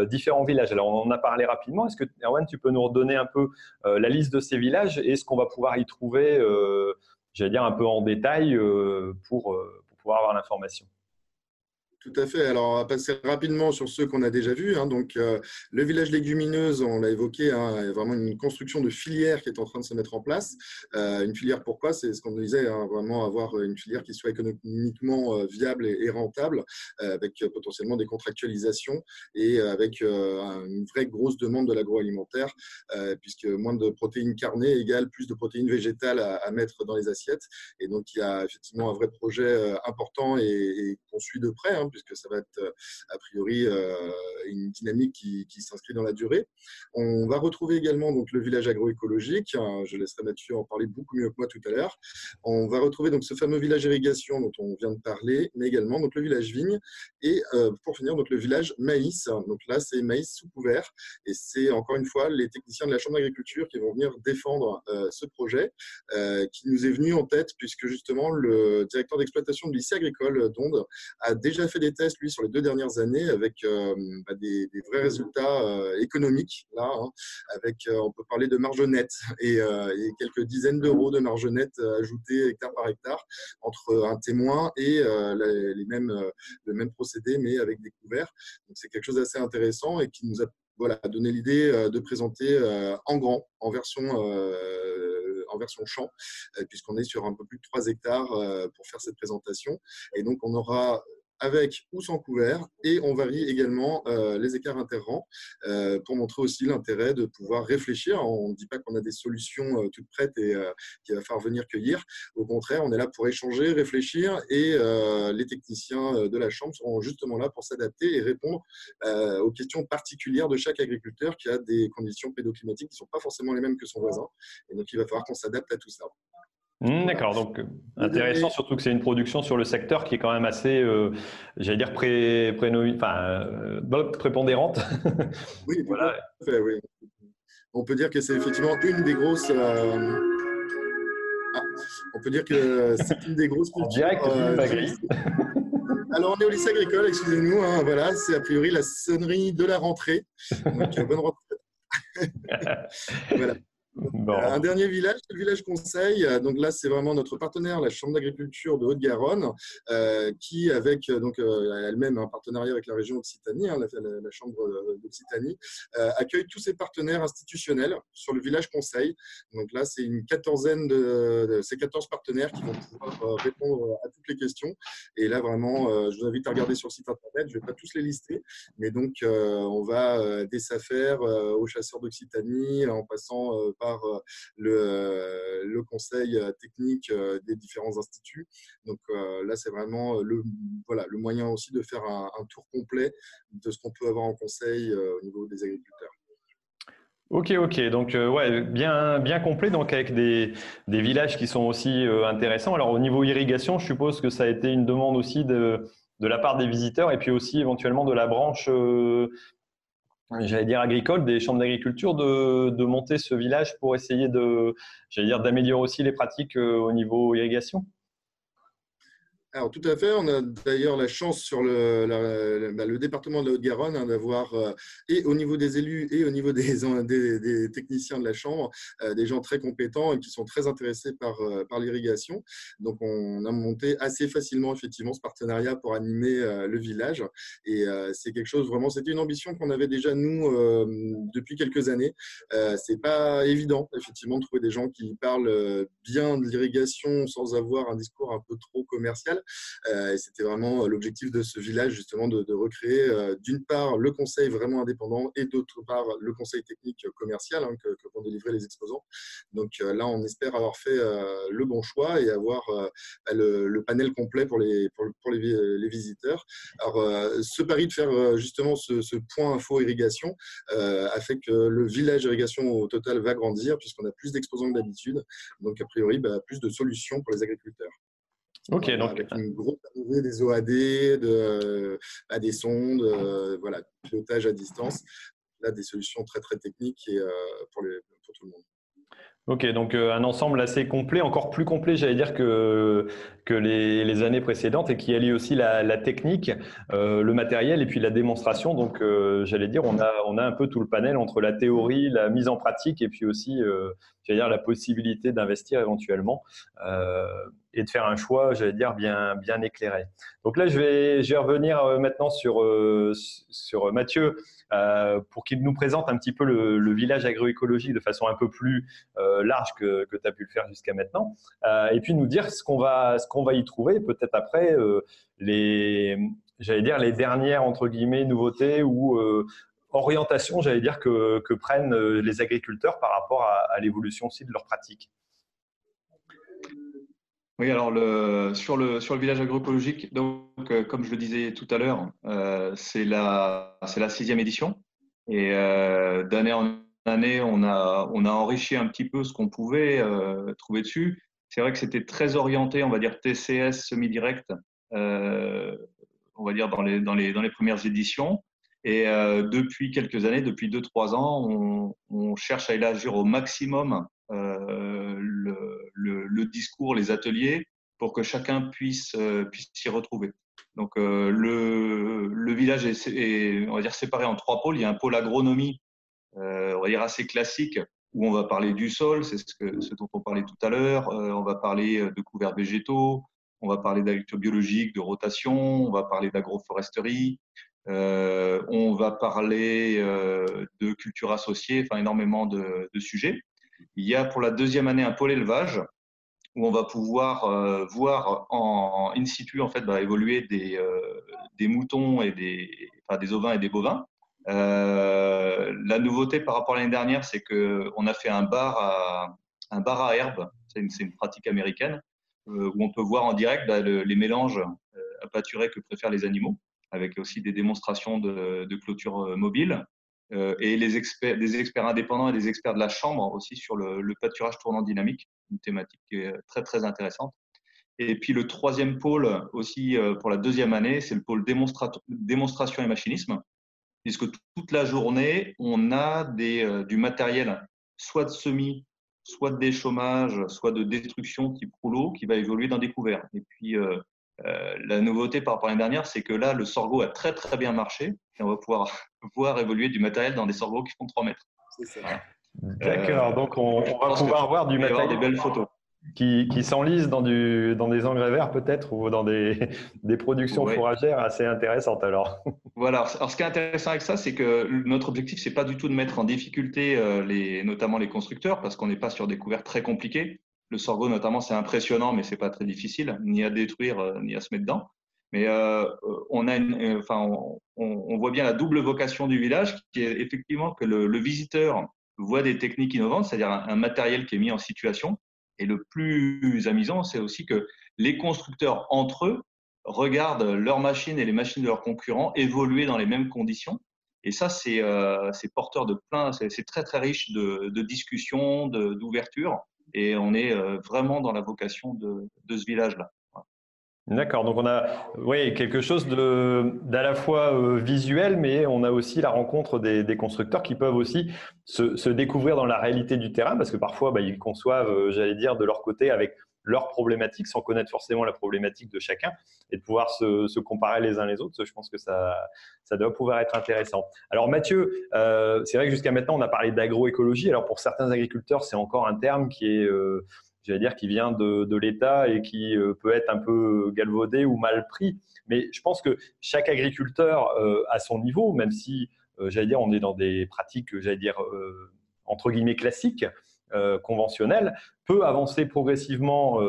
différents villages. Alors on en a parlé rapidement. Est-ce que Erwan, tu peux nous redonner un peu la liste de ces villages et ce qu'on va pouvoir y trouver, j'allais dire un peu en détail pour, pour pouvoir avoir l'information? Tout à fait. Alors, on va passer rapidement sur ceux qu'on a déjà vus. Hein. Donc, euh, le village légumineuse, on l'a évoqué, hein, a vraiment une construction de filière qui est en train de se mettre en place. Euh, une filière, pourquoi? C'est ce qu'on disait, hein, vraiment avoir une filière qui soit économiquement euh, viable et, rentable, avec potentiellement des contractualisations et avec une vraie grosse demande de l'agroalimentaire, puisque moins de protéines carnées égale plus de protéines végétales à, mettre dans les assiettes. Et donc, il y a effectivement un vrai projet important et, et qu'on suit de près puisque ça va être euh, a priori euh, une dynamique qui, s'inscrit dans la durée. On va retrouver également donc, le village agroécologique. Hein, je laisserai Mathieu en parler beaucoup mieux que moi tout à l'heure. On va retrouver donc, ce fameux village irrigation dont on vient de parler, mais également donc, le village vigne. Et euh, pour finir, donc, le village maïs. Donc là, c'est maïs sous couvert. Et c'est encore une fois les techniciens de la Chambre d'agriculture qui vont venir défendre ce projet qui nous est venu en tête puisque justement le directeur d'exploitation de lycée agricole d'Onde a déjà fait des tests, lui, sur les deux dernières années avec euh, bah, des, vrais résultats euh, économiques. Là, hein, avec, euh, on peut parler de marge nette et, quelques dizaines d'euros de marge nette ajoutée hectare par hectare entre un témoin et les, mêmes, le même procédé, mais avec des couverts. Donc, c'est quelque chose d'assez intéressant et qui nous a voilà, donné l'idée de présenter en grand, en version en version champ, puisqu'on est sur un peu plus de 3 hectares pour faire cette présentation. Et donc, on aura avec ou sans couvert et on varie également euh, les écarts interrants euh, pour montrer aussi l'intérêt de pouvoir réfléchir. On ne dit pas qu'on a des solutions euh, toutes prêtes et qu'il va falloir venir cueillir. Au contraire, on est là pour échanger, réfléchir et les techniciens de la Chambre seront justement là pour s'adapter et répondre aux questions particulières de chaque agriculteur qui a des conditions pédoclimatiques qui ne sont pas forcément les mêmes que son voisin. Et donc, il va falloir qu'on s'adapte à tout ça. Mmh, d'accord, donc euh, intéressant, surtout que c'est une production sur le secteur qui est quand même assez, euh, j'allais dire, pré, pré, enfin, euh, prépondérante. Oui, voilà. oui, On peut dire que c'est effectivement une des grosses, On peut dire que c'est une des grosses direct, alors, on est au lycée agricole, excusez-nous. Hein, voilà, c'est a priori la sonnerie de la rentrée. Donc, bonne rentrée. voilà. Un dernier village, le village Conseil. Donc là, c'est vraiment notre partenaire, la Chambre d'agriculture de Haute-Garonne, euh, qui, avec euh, donc euh, elle-même un partenariat avec la région Occitanie, hein, la, Chambre d'Occitanie, accueille tous ses partenaires institutionnels sur le village Conseil. Donc là, c'est une quatorzaine de, ces 14 partenaires qui vont pouvoir répondre à toutes les questions. Et là, vraiment, je vous invite à regarder sur le site internet. Je ne vais pas tous les lister, mais donc on va des affaires aux chasseurs d'Occitanie, en passant par euh, euh, le, conseil euh, technique des différents instituts. Donc là, c'est vraiment le, voilà, le moyen aussi de faire un, tour complet de ce qu'on peut avoir en conseil au niveau des agriculteurs. Ok, ok. Donc, ouais, bien, bien complet, donc avec des, des villages qui sont aussi intéressants. Alors, au niveau irrigation, je suppose que ça a été une demande aussi de, de la part des visiteurs et puis aussi éventuellement de la branche j'allais dire agricole, des chambres d'agriculture, de, de, monter ce village pour essayer de, j'allais dire, d'améliorer aussi les pratiques euh, au niveau irrigation alors tout à fait, on a d'ailleurs la chance sur le, bah, le département de la Haute-Garonne hein, d'avoir, euh, et au niveau des élus et au niveau des, des, techniciens de la Chambre, euh, des gens très compétents et qui sont très intéressés par, euh, par l'irrigation. Donc on a monté assez facilement effectivement ce partenariat pour animer le village. Et c'est quelque chose vraiment, c'était une ambition qu'on avait déjà nous depuis quelques années. c'est pas évident effectivement de trouver des gens qui parlent bien de l'irrigation sans avoir un discours un peu trop commercial. Euh, c'était vraiment euh, l'objectif de ce village, justement, de, recréer euh, d'une part le conseil vraiment indépendant et d'autre part le conseil technique commercial hein, que, vont délivrer les exposants. Donc là, on espère avoir fait le bon choix et avoir bah, le, panel complet pour les, pour, les, visiteurs. Alors, ce pari de faire justement ce, point info irrigation a fait que le village irrigation au total va grandir puisqu'on a plus d'exposants que d'habitude. Donc, a priori, bah, plus de solutions pour les agriculteurs. Ok, donc avec une grosse arrivée des OAD, de, à des sondes, euh, voilà, pilotage à distance. Là, des solutions très très techniques et, euh, pour, les, pour tout le monde. Ok, donc euh, un ensemble assez complet, encore plus complet, j'allais dire, que, que les, les, années précédentes et qui allie aussi la, la technique, euh, le matériel et puis la démonstration. Donc, euh, j'allais dire, on a, on a un peu tout le panel entre la théorie, la mise en pratique et puis aussi, j'allais dire, la possibilité d'investir éventuellement et de faire un choix, j'allais dire, bien, éclairé. Donc là, je vais, revenir maintenant sur, sur Mathieu. Euh, pour qu'il nous présente un petit peu le, village agroécologique de façon un peu plus euh, large que, que tu as pu le faire jusqu'à maintenant, euh, et puis nous dire ce qu'on va, qu'on va y trouver, peut-être après les, j'allais dire les dernières entre guillemets nouveautés ou orientations, j'allais dire que, que, prennent les agriculteurs par rapport à, à l'évolution aussi de leurs pratiques. Oui, alors sur, le, village agroécologique, donc, euh, comme je le disais tout à l'heure, euh, c'est la, sixième édition. Et euh, d'année en année, on a, enrichi un petit peu ce qu'on pouvait trouver dessus. C'est vrai que c'était très orienté, on va dire TCS semi-direct, on va dire dans les, premières éditions. Et depuis quelques années, depuis deux, trois ans, on, on cherche à élargir au maximum euh, le, discours, les ateliers, pour que chacun puisse, euh, puisse s'y retrouver. Donc euh, le, le, village est, on va dire, séparé en trois pôles. Il y a un pôle agronomie, on va dire assez classique, où on va parler du sol, c'est ce, dont on parlait tout à l'heure. on va parler de couverts végétaux, on va parler d'agriculture biologique, de rotation, on va parler d'agroforesterie, on va parler de culture associée, enfin énormément de, sujets. Il y a pour la deuxième année un pôle élevage où on va pouvoir euh, voir en in situ en fait bah, évoluer des, euh, des, moutons et des, ovins et des bovins. Euh, la nouveauté par rapport à l'année dernière, c'est qu'on a fait un bar à, un herbe. C'est une, pratique américaine où on peut voir en direct bah, les mélanges à pâturer que préfèrent les animaux, avec aussi des démonstrations de clôture mobile. Euh, et les experts, des experts indépendants et des experts de la Chambre aussi sur le, pâturage tournant dynamique, une thématique très très intéressante. Et puis le troisième pôle aussi euh, pour la deuxième année, c'est le pôle démonstration et machinisme, puisque toute la journée, on a euh, du matériel, soit de semis, soit de déchômage, soit de destruction type rouleau qui va évoluer dans des couverts. Et puis, la nouveauté par rapport à l'année dernière, c'est que là, le sorgho a très très bien marché et on va pouvoir voir évoluer du matériel dans des sorgho qui font 3 mètres. D'accord, donc on, va pouvoir voir du matériel. des belles photos qui, qui s'enlisent dans, dans des engrais verts peut-être ou dans des, des productions fourragères assez intéressantes alors. Voilà, alors ce qui est intéressant avec ça, c'est que notre objectif, c'est pas du tout de mettre en difficulté euh, les, notamment les constructeurs parce qu'on n'est pas sur des couverts très compliqués. Le sorgho notamment, c'est impressionnant, mais c'est pas très difficile, ni à détruire, euh, ni à se mettre dedans. Mais euh, une, enfin, on, voit bien la double vocation du village, qui est effectivement que le, visiteur voit des techniques innovantes, c'est-à-dire un matériel qui est mis en situation, et le plus amusant, c'est aussi que les constructeurs entre eux regardent leurs machines et les machines de leurs concurrents évoluer dans les mêmes conditions. Et ça, c'est euh, porteur de plein, c'est très très riche de, discussions, d'ouverture. Et on est euh, vraiment dans la vocation de ce village-là. D'accord, donc on a oui, quelque chose d'à la fois euh, visuel, mais on a aussi la rencontre des, des constructeurs qui peuvent aussi se, se, découvrir dans la réalité du terrain, parce que parfois bah, ils conçoivent, euh, j'allais dire, de leur côté avec leurs problématiques, sans connaître forcément la problématique de chacun, et de pouvoir se, se comparer les uns les autres. Je pense que ça, ça doit pouvoir être intéressant. Alors Mathieu, euh, c'est vrai que jusqu'à maintenant on a parlé d'agroécologie. Alors pour certains agriculteurs, c'est encore un terme qui est euh, j'allais dire, qui vient de, l'État et qui euh, peut être un peu galvaudé ou mal pris. Mais je pense que chaque agriculteur euh, à son niveau, même si, euh, j'allais dire, on est dans des pratiques, j'allais dire, entre guillemets classiques, conventionnelles, peut avancer progressivement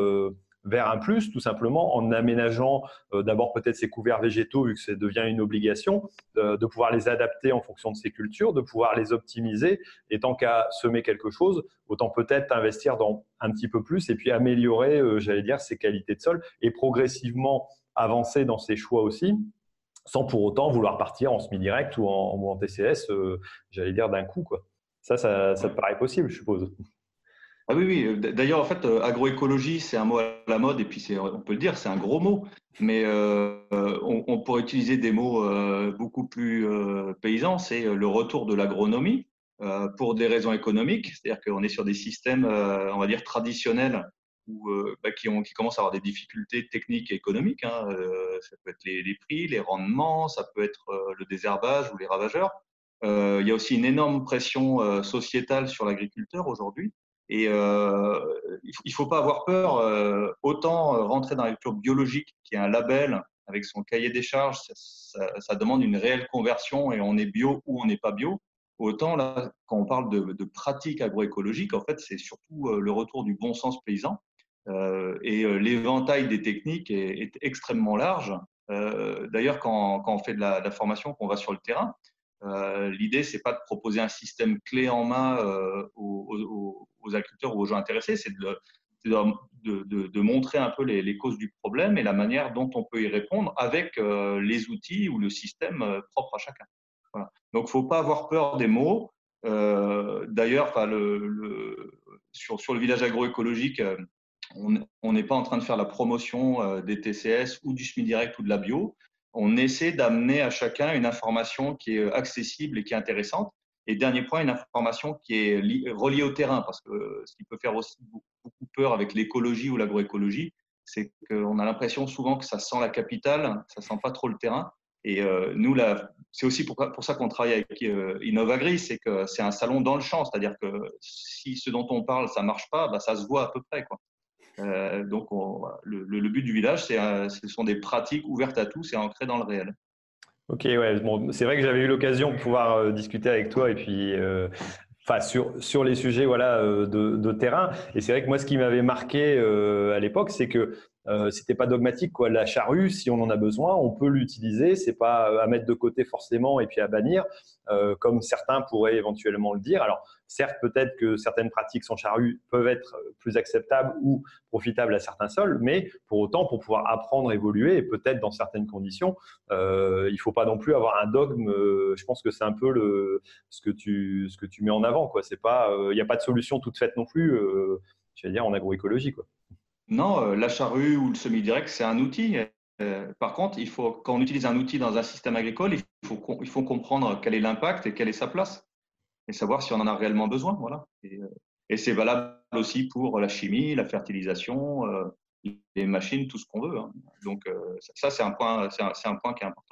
vers un plus, tout simplement en aménageant euh, d'abord peut-être ses couverts végétaux, vu que ça devient une obligation, de pouvoir les adapter en fonction de ses cultures, de pouvoir les optimiser. Et tant qu'à semer quelque chose, autant peut-être investir dans un petit peu plus et puis améliorer, euh, j'allais dire, ses qualités de sol et progressivement avancer dans ses choix aussi sans pour autant vouloir partir en semi-direct ou en, en TCS, euh, j'allais dire d'un coup. Quoi. Ça, ça, ça te paraît possible, je suppose. Ah oui, oui. D'ailleurs, en fait, euh, agroécologie, c'est un mot à la mode, et puis on peut le dire, c'est un gros mot, mais euh, on, pourrait utiliser des mots euh, beaucoup plus paysans. C'est le retour de l'agronomie pour des raisons économiques, c'est-à-dire qu'on est sur des systèmes, on va dire, traditionnels bah, qui, ont, qui commencent à avoir des difficultés techniques et économiques. Hein. ça peut être les, les, prix, les rendements, ça peut être le désherbage ou les ravageurs. il y a aussi une énorme pression sociétale sur l'agriculteur aujourd'hui. Et euh, il faut pas avoir peur. Euh, autant euh, rentrer dans l'agriculture biologique, qui est un label avec son cahier des charges, ça, ça, demande une réelle conversion et on est bio ou on n'est pas bio. Autant là, quand on parle de, de pratiques agroécologiques, en fait, c'est surtout le retour du bon sens paysan. Euh, et l'éventail des techniques est, est extrêmement large. Euh, D'ailleurs, quand, quand, on fait de la, de la formation, qu'on va sur le terrain, euh, L'idée, c'est pas de proposer un système clé en main euh, aux, agriculteurs ou aux gens intéressés, c'est de, montrer un peu les, causes du problème et la manière dont on peut y répondre avec euh, les outils ou le système euh, propre à chacun. Donc, faut pas avoir peur des mots. Euh, D'ailleurs, le, le, sur, sur, le village agroécologique, on n'est pas en train de faire la promotion des TCS ou du semi-direct ou de la bio on essaie d'amener à chacun une information qui est accessible et qui est intéressante. Et dernier point, une information qui est reliée au terrain, parce que ce qui peut faire aussi beaucoup peur avec l'écologie ou l'agroécologie, c'est qu'on a l'impression souvent que ça sent la capitale, ça sent pas trop le terrain. Et euh, nous, c'est aussi pour, ça qu'on travaille avec euh, Innovagri, c'est que c'est un salon dans le champ, c'est-à-dire que si ce dont on parle, ça marche pas, bah, ça se voit à peu près. Euh, donc, le, but du village, ce sont des pratiques ouvertes à tous et ancrées dans le réel. Ok, ouais. Bon, c'est vrai que j'avais eu l'occasion de pouvoir euh, discuter avec toi et puis, euh, enfin, sur sur les sujets, voilà, de, de terrain. Et c'est vrai que moi, ce qui m'avait marqué à l'époque, c'est que euh, c'était pas dogmatique quoi. La charrue, si on en a besoin, on peut l'utiliser. C'est pas à mettre de côté forcément et puis à bannir, euh, comme certains pourraient éventuellement le dire. Alors certes, peut-être que certaines pratiques sans charrue peuvent être plus acceptables ou profitables à certains sols, mais pour autant, pour pouvoir apprendre, évoluer et peut-être dans certaines conditions, euh, il faut pas non plus avoir un dogme. Euh, je pense que c'est un peu le ce que tu ce que tu mets en avant quoi. C'est pas, il n'y a pas de solution toute faite non plus. je vais dire en agroécologie quoi. Non, euh, la charrue ou le semi-direct, c'est un outil. Euh, par contre, il faut, quand on utilise un outil dans un système agricole, il faut, il faut comprendre quel est l'impact et quelle est sa place et savoir si on en a réellement besoin. Voilà. Et, euh, c'est valable aussi pour la chimie, la fertilisation, les machines, tout ce qu'on veut. Hein. Donc ça, c'est un point qui est important.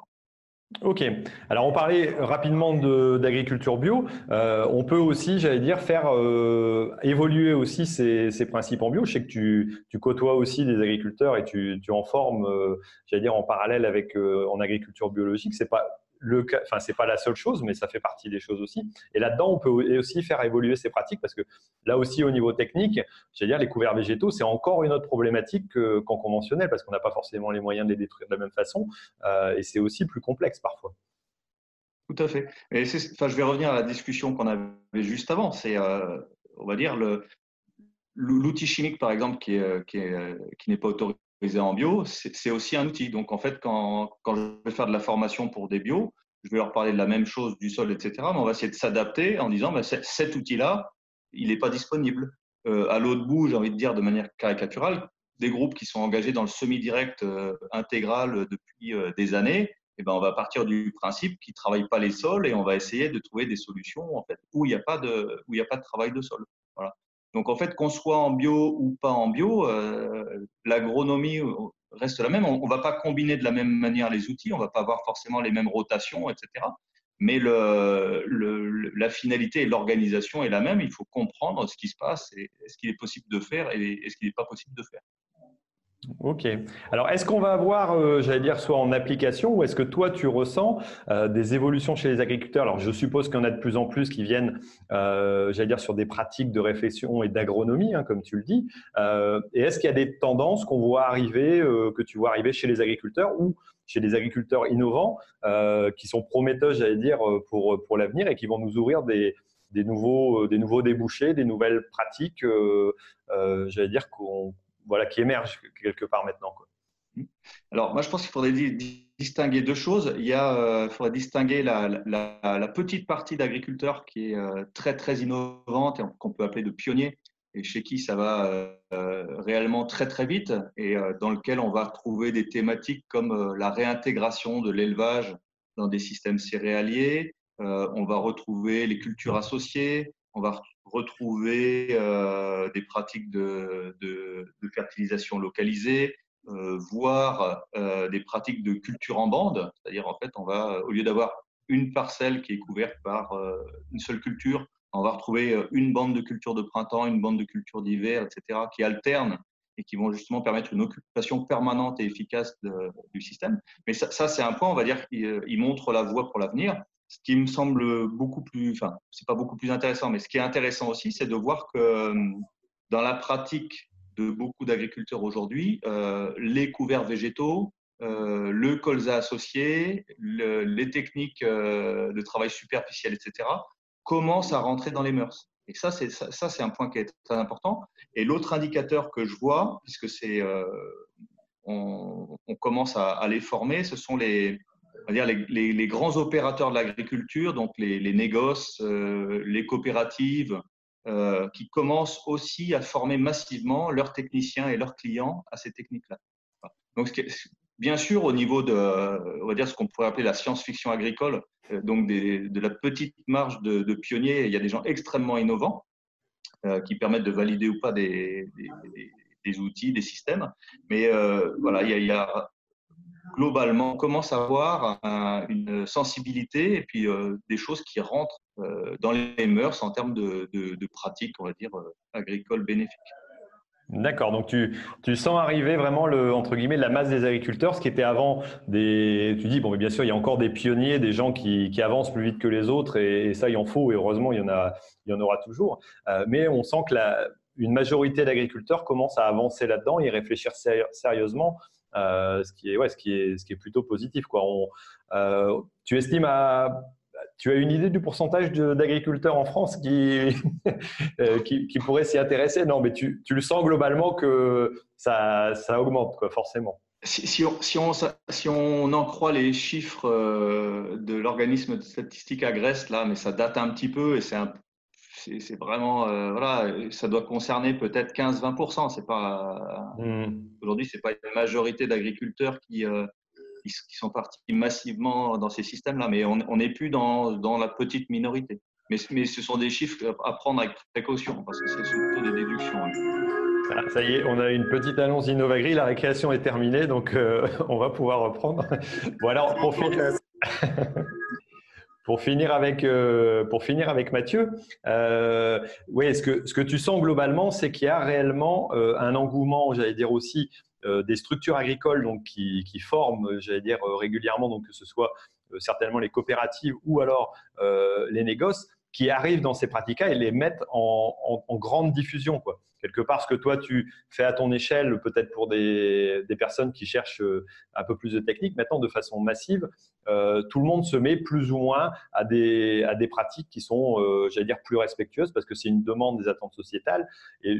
Ok. Alors, on parlait rapidement d'agriculture bio. Euh, on peut aussi, j'allais dire, faire euh, évoluer aussi ces, principes en bio. Je sais que tu, côtoies aussi des agriculteurs et tu, en formes, euh, j'allais dire, en parallèle avec en agriculture biologique. C'est pas le enfin c'est pas la seule chose, mais ça fait partie des choses aussi. Et là-dedans, on peut aussi faire évoluer ces pratiques parce que là aussi, au niveau technique, j'allais dire, les couverts végétaux, c'est encore une autre problématique qu'en conventionnel parce qu'on n'a pas forcément les moyens de les détruire de la même façon euh, et c'est aussi plus complexe parfois. Tout à fait. Et je vais revenir à la discussion qu'on avait juste avant. C'est, euh, on va dire, l'outil chimique, par exemple, qui, qui n'est pas autorisé en bio, c'est aussi un outil. Donc, en fait, quand, je vais faire de la formation pour des bio, je vais leur parler de la même chose, du sol, etc. Mais on va essayer de s'adapter en disant, bah, cet outil-là, il n'est pas disponible. Euh, à l'autre bout, j'ai envie de dire de manière caricaturale, des groupes qui sont engagés dans le semi-direct euh, intégral depuis euh, des années, eh ben, on va partir du principe qu'ils ne travaillent pas les sols et on va essayer de trouver des solutions en fait, où il n'y a, pas de, a pas de travail de sol. Voilà. Donc en fait, qu'on soit en bio ou pas en bio, euh, l'agronomie reste la même. On ne va pas combiner de la même manière les outils, on ne va pas avoir forcément les mêmes rotations, etc. Mais la finalité et l'organisation est la même. Il faut comprendre ce qui se passe et ce qu'il est possible de faire et ce qu'il n'est pas possible de faire. Ok. Alors, est-ce qu'on va avoir, euh, j'allais dire, soit en application, ou est-ce que toi, tu ressens euh, des évolutions chez les agriculteurs? Alors, je suppose qu'il y en a de plus en plus qui viennent, euh, j'allais dire, sur des pratiques de réflexion et d'agronomie, hein, comme tu le dis. et est-ce qu'il y a des tendances qu'on voit arriver, que tu vois arriver chez les agriculteurs ou chez les agriculteurs innovants, qui sont prometteurs, j'allais dire, pour, pour l'avenir et qui vont nous ouvrir des, des nouveaux, des nouveaux débouchés, des nouvelles pratiques, j'allais dire, qu'on voilà, qui émerge quelque part maintenant. Alors, moi, je pense qu'il faudrait distinguer deux choses. Il y a, euh, faudrait distinguer la, petite partie d'agriculteurs qui est euh, très, très innovante et qu'on peut appeler de pionniers et chez qui ça va euh, réellement très, très vite et dans lequel on va trouver des thématiques comme la réintégration de l'élevage dans des systèmes céréaliers. on va retrouver les cultures associées. On va retrouver euh, des pratiques de, fertilisation localisée, euh, voire euh, des pratiques de culture en bande. C'est-à-dire, en fait, on va, au lieu d'avoir une parcelle qui est couverte par une seule culture, on va retrouver une bande de culture de printemps, une bande de culture d'hiver, etc., qui alternent et qui vont justement permettre une occupation permanente et efficace du système. Mais ça, ça c'est un point, on va dire, qui montre la voie pour l'avenir ce qui me semble beaucoup plus, enfin, c'est pas beaucoup plus intéressant, mais ce qui est intéressant aussi, c'est de voir que euh, dans la pratique de beaucoup d'agriculteurs aujourd'hui, euh, les couverts végétaux, euh, le colza associé, les techniques de travail superficiel, etc., commencent à rentrer dans les mœurs. Et ça, c'est ça, c'est un point qui est très important. Et l'autre indicateur que je vois, puisque c'est, on, commence à les former, ce sont les, les, grands opérateurs de l'agriculture, donc les, négoces, euh, les coopératives, euh, qui commencent aussi à former massivement leurs techniciens et leurs clients à ces techniques-là. Donc, bien sûr, au niveau de, on va dire ce qu'on pourrait appeler la science-fiction agricole, euh, donc de la petite marge de, pionniers, il y a des gens extrêmement innovants qui permettent de valider ou pas des, outils, des systèmes. Mais voilà, il y a globalement, on commence à avoir une sensibilité et puis euh, des choses qui rentrent euh, dans les mœurs en termes de, pratiques, on va dire, euh, agricoles bénéfiques. D'accord, donc tu, tu, sens arriver vraiment le, entre guillemets, la masse des agriculteurs, ce qui était avant des. Tu dis, bon, mais bien sûr, il y a encore des pionniers, des gens qui, qui avancent plus vite que les autres, et, ça, il en faut, et heureusement, il y en, a, il y en aura toujours. mais on sent que la, une majorité d'agriculteurs commencent à avancer là-dedans et réfléchir sérieusement euh, ce, qui est, ouais, ce, qui est, ce qui est plutôt positif. Quoi. Euh, tu estimes à tu as une idée du pourcentage d'agriculteurs en France qui, euh, qui, qui, pourraient s'y intéresser? Non, mais tu, tu, le sens globalement que ça, ça augmente, quoi, forcément. Si, on, si, on, si, on, en croit les chiffres de l'organisme de statistique Agreste, là, mais ça date un petit peu et c'est un, c'est vraiment, euh, voilà, ça doit concerner peut-être 15-20%. C'est pas, mmh. Aujourd'hui, ce n'est pas une majorité d'agriculteurs qui, euh, qui, sont partis massivement dans ces systèmes-là, mais on n'est plus dans, dans, la petite minorité. Mais, mais, ce sont des chiffres à prendre avec précaution parce que c'est surtout des déductions. Ah, ça y est, on a une petite annonce d'Innovagri. La récréation est terminée, donc euh, on va pouvoir reprendre. Bon, alors, pour finir, pour finir, avec, euh, pour finir avec Mathieu, euh, oui, ce que, ce que tu sens globalement, c'est qu'il y a réellement un engouement, j'allais dire aussi, des structures agricoles donc, qui, qui forment, j'allais dire, régulièrement, donc que ce soit certainement les coopératives ou alors les négoces, qui arrivent dans ces pratiques-là et les mettent en, grande diffusion. Quoi. Quelque part, ce que toi, tu fais à ton échelle, peut-être pour des, personnes qui cherchent euh, un peu plus de technique, maintenant, de façon massive, euh, tout le monde se met plus ou moins à des, à des pratiques qui sont, euh, j'allais dire, plus respectueuses parce que c'est une demande des attentes sociétales. Et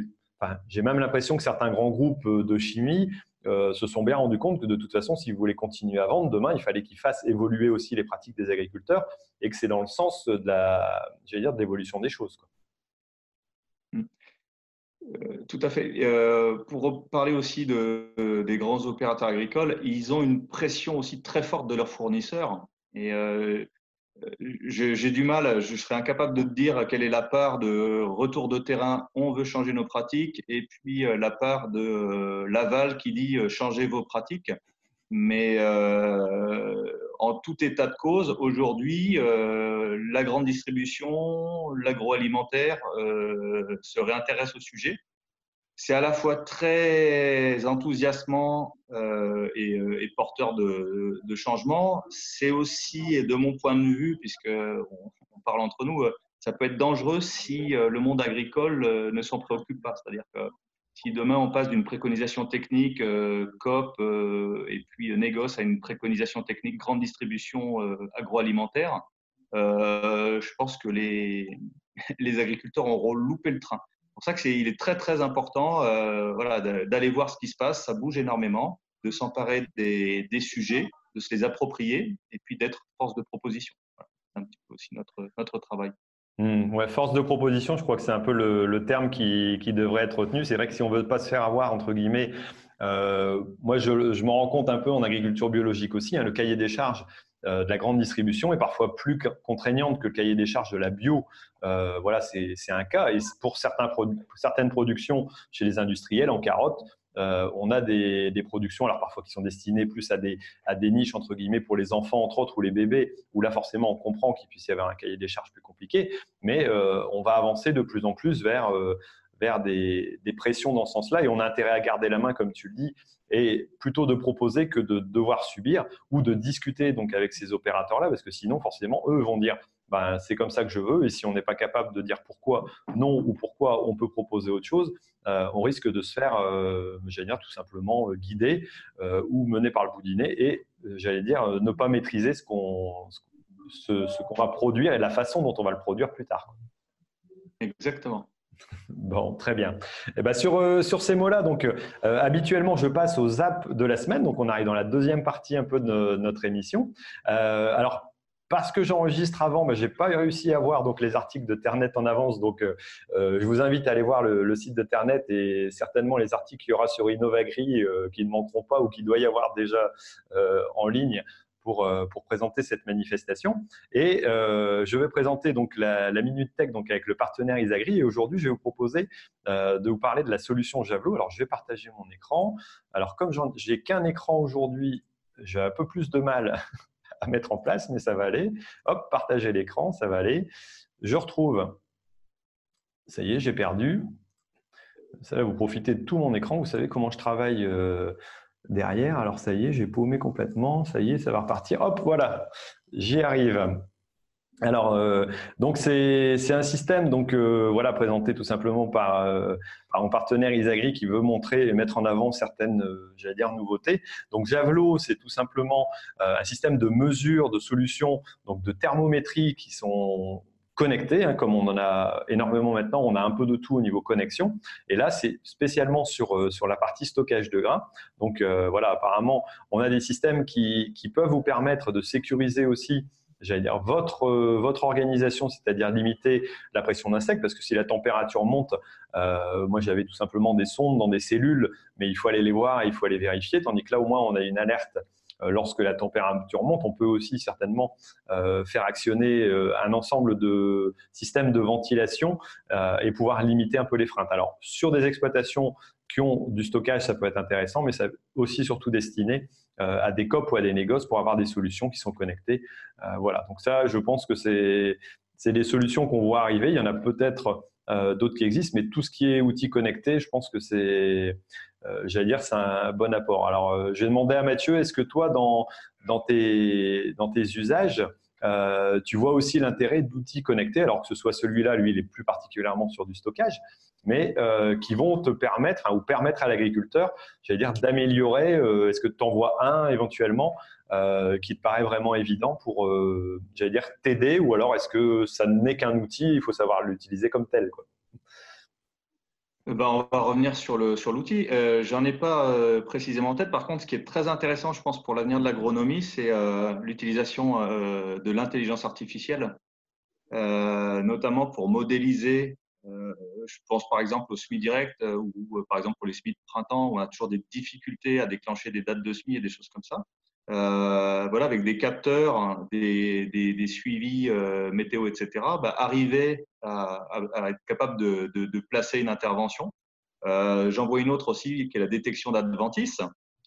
j'ai même l'impression que certains grands groupes de chimie euh, se sont bien rendus compte que de toute façon, si vous voulez continuer à vendre, demain, il fallait qu'ils fassent évoluer aussi les pratiques des agriculteurs et que c'est dans le sens de la, l'évolution des choses. Hmm. Euh, tout à fait. Euh, pour parler aussi de, des grands opérateurs agricoles, ils ont une pression aussi très forte de leurs fournisseurs. Et j'ai du mal, je serais incapable de te dire quelle est la part de retour de terrain, on veut changer nos pratiques, et puis euh, la part de euh, l'aval qui dit euh, changez vos pratiques. Mais en tout état de cause, aujourd'hui, la grande distribution, l'agroalimentaire se réintéresse au sujet c'est à la fois très enthousiasmant euh, et, euh, et, porteur de, changement. C'est aussi, de mon point de vue, puisque on, parle entre nous, euh, ça peut être dangereux si le monde agricole ne s'en préoccupe pas. C'est-à-dire que si demain on passe d'une préconisation technique COP et puis négoce à une préconisation technique grande distribution agroalimentaire, je pense que les, les agriculteurs auront loupé le train pour ça que est très très important euh, d'aller voir ce qui se passe. Ça bouge énormément, de s'emparer des, sujets, de se les approprier et puis d'être force de proposition. c'est un petit peu aussi notre, notre travail. Mmh, ouais, force de proposition, je crois que c'est un peu le, terme qui, devrait être retenu. C'est vrai que si on veut pas se faire avoir, entre guillemets, euh, moi je, je m'en rends compte un peu en agriculture biologique aussi, hein, le cahier des charges de la grande distribution est parfois plus contraignante que le cahier des charges de la bio. Euh, voilà, c'est un cas. Et pour, certains certaines productions chez les industriels en carottes, euh, on a des, productions, alors parfois qui sont destinées plus à des, à des niches, entre guillemets, pour les enfants, entre autres, ou les bébés, où là, forcément, on comprend qu'il puisse y avoir un cahier des charges plus compliqué, mais on va avancer de plus en plus vers, vers des, pressions dans ce sens-là, et on a intérêt à garder la main, comme tu le dis, et plutôt de proposer que de devoir subir ou de discuter donc avec ces opérateurs-là, parce que sinon, forcément, eux vont dire ben, c'est comme ça que je veux, et si on n'est pas capable de dire pourquoi non ou pourquoi on peut proposer autre chose, euh, on risque de se faire, euh, j'allais dire, tout simplement euh, guider euh, ou mener par le bout du nez, et j'allais dire, ne pas maîtriser ce qu'on ce qu'on va produire et la façon dont on va le produire plus tard. Exactement. Bon, très bien. Eh ben sur, euh, sur ces mots-là, donc euh, habituellement, je passe aux apps de la semaine. Donc, on arrive dans la deuxième partie un peu de notre émission. Euh, alors, parce que j'enregistre avant, ben, je n'ai pas réussi à voir les articles de Ternet en avance. Donc, je vous invite à aller voir le, site de Ternet et certainement les articles qu'il y aura sur Innovagri qui ne manqueront pas ou qui doit y avoir déjà en ligne pour, euh, pour présenter cette manifestation. Et euh, je vais présenter donc la, Minute Tech donc avec le partenaire Isagri. Et aujourd'hui, je vais vous proposer euh, de vous parler de la solution Javelot. Alors, je vais partager mon écran. Alors, comme j'ai qu'un écran aujourd'hui, j'ai un peu plus de mal à mettre en place, mais ça va aller. Hop, partager l'écran, ça va aller. Je retrouve. Ça y est, j'ai perdu. Ça vous profiter de tout mon écran. Vous savez comment je travaille derrière. Alors ça y est, j'ai paumé complètement. Ça y est, ça va repartir. Hop, voilà, j'y arrive. Alors, euh, donc c'est un système donc euh, voilà présenté tout simplement par, euh, par mon partenaire Isagri qui veut montrer et mettre en avant certaines j'allais dire nouveautés. Donc Javelot, c'est tout simplement un système de mesure de solutions donc de thermométrie qui sont connecté, hein, comme on en a énormément maintenant, on a un peu de tout au niveau connexion. Et là, c'est spécialement sur, euh, sur la partie stockage de grains. Donc euh, voilà, apparemment, on a des systèmes qui, qui peuvent vous permettre de sécuriser aussi j'allais dire votre euh, votre organisation, c'est-à-dire limiter la pression d'insectes, parce que si la température monte, euh, moi j'avais tout simplement des sondes dans des cellules, mais il faut aller les voir, il faut aller vérifier, tandis que là au moins on a une alerte lorsque la température monte, on peut aussi certainement faire actionner un ensemble de systèmes de ventilation et pouvoir limiter un peu les freins. Alors, sur des exploitations qui ont du stockage, ça peut être intéressant, mais ça aussi surtout destiné à des COP ou à des négoces pour avoir des solutions qui sont connectées. voilà, donc ça, je pense que c'est des solutions qu'on voit arriver. Il y en a peut-être euh, d'autres qui existent, mais tout ce qui est outils connectés, je pense que c'est, euh, j'allais dire, c'est un bon apport. Alors, euh, j'ai demandé à Mathieu, est-ce que toi, dans, dans, tes, dans tes usages, tu vois aussi l'intérêt d'outils connectés, alors que ce soit celui-là, lui, il est plus particulièrement sur du stockage, mais qui vont te permettre, ou permettre à l'agriculteur, j'allais dire, d'améliorer. Est-ce que tu en vois un éventuellement euh, qui te paraît vraiment évident pour, euh, j'allais dire, t'aider ou alors est-ce que ça n'est qu'un outil, il faut savoir l'utiliser comme tel quoi? Euh, ben, on va revenir sur l'outil. Sur euh, J'en ai pas précisément en tête. Par contre, ce qui est très intéressant, je pense, pour l'avenir de l'agronomie, c'est l'utilisation de l'intelligence artificielle, notamment pour modéliser. je pense par exemple au SMI direct ou par exemple pour les SMI de printemps où on a toujours des difficultés à déclencher des dates de SMI et des choses comme ça. Euh, voilà, avec des capteurs, hein, des, des, suivis euh, météo, etc., bah, arriver à, être capable de, de, placer une intervention. Euh, J'en vois une autre aussi qui est la détection d'adventices.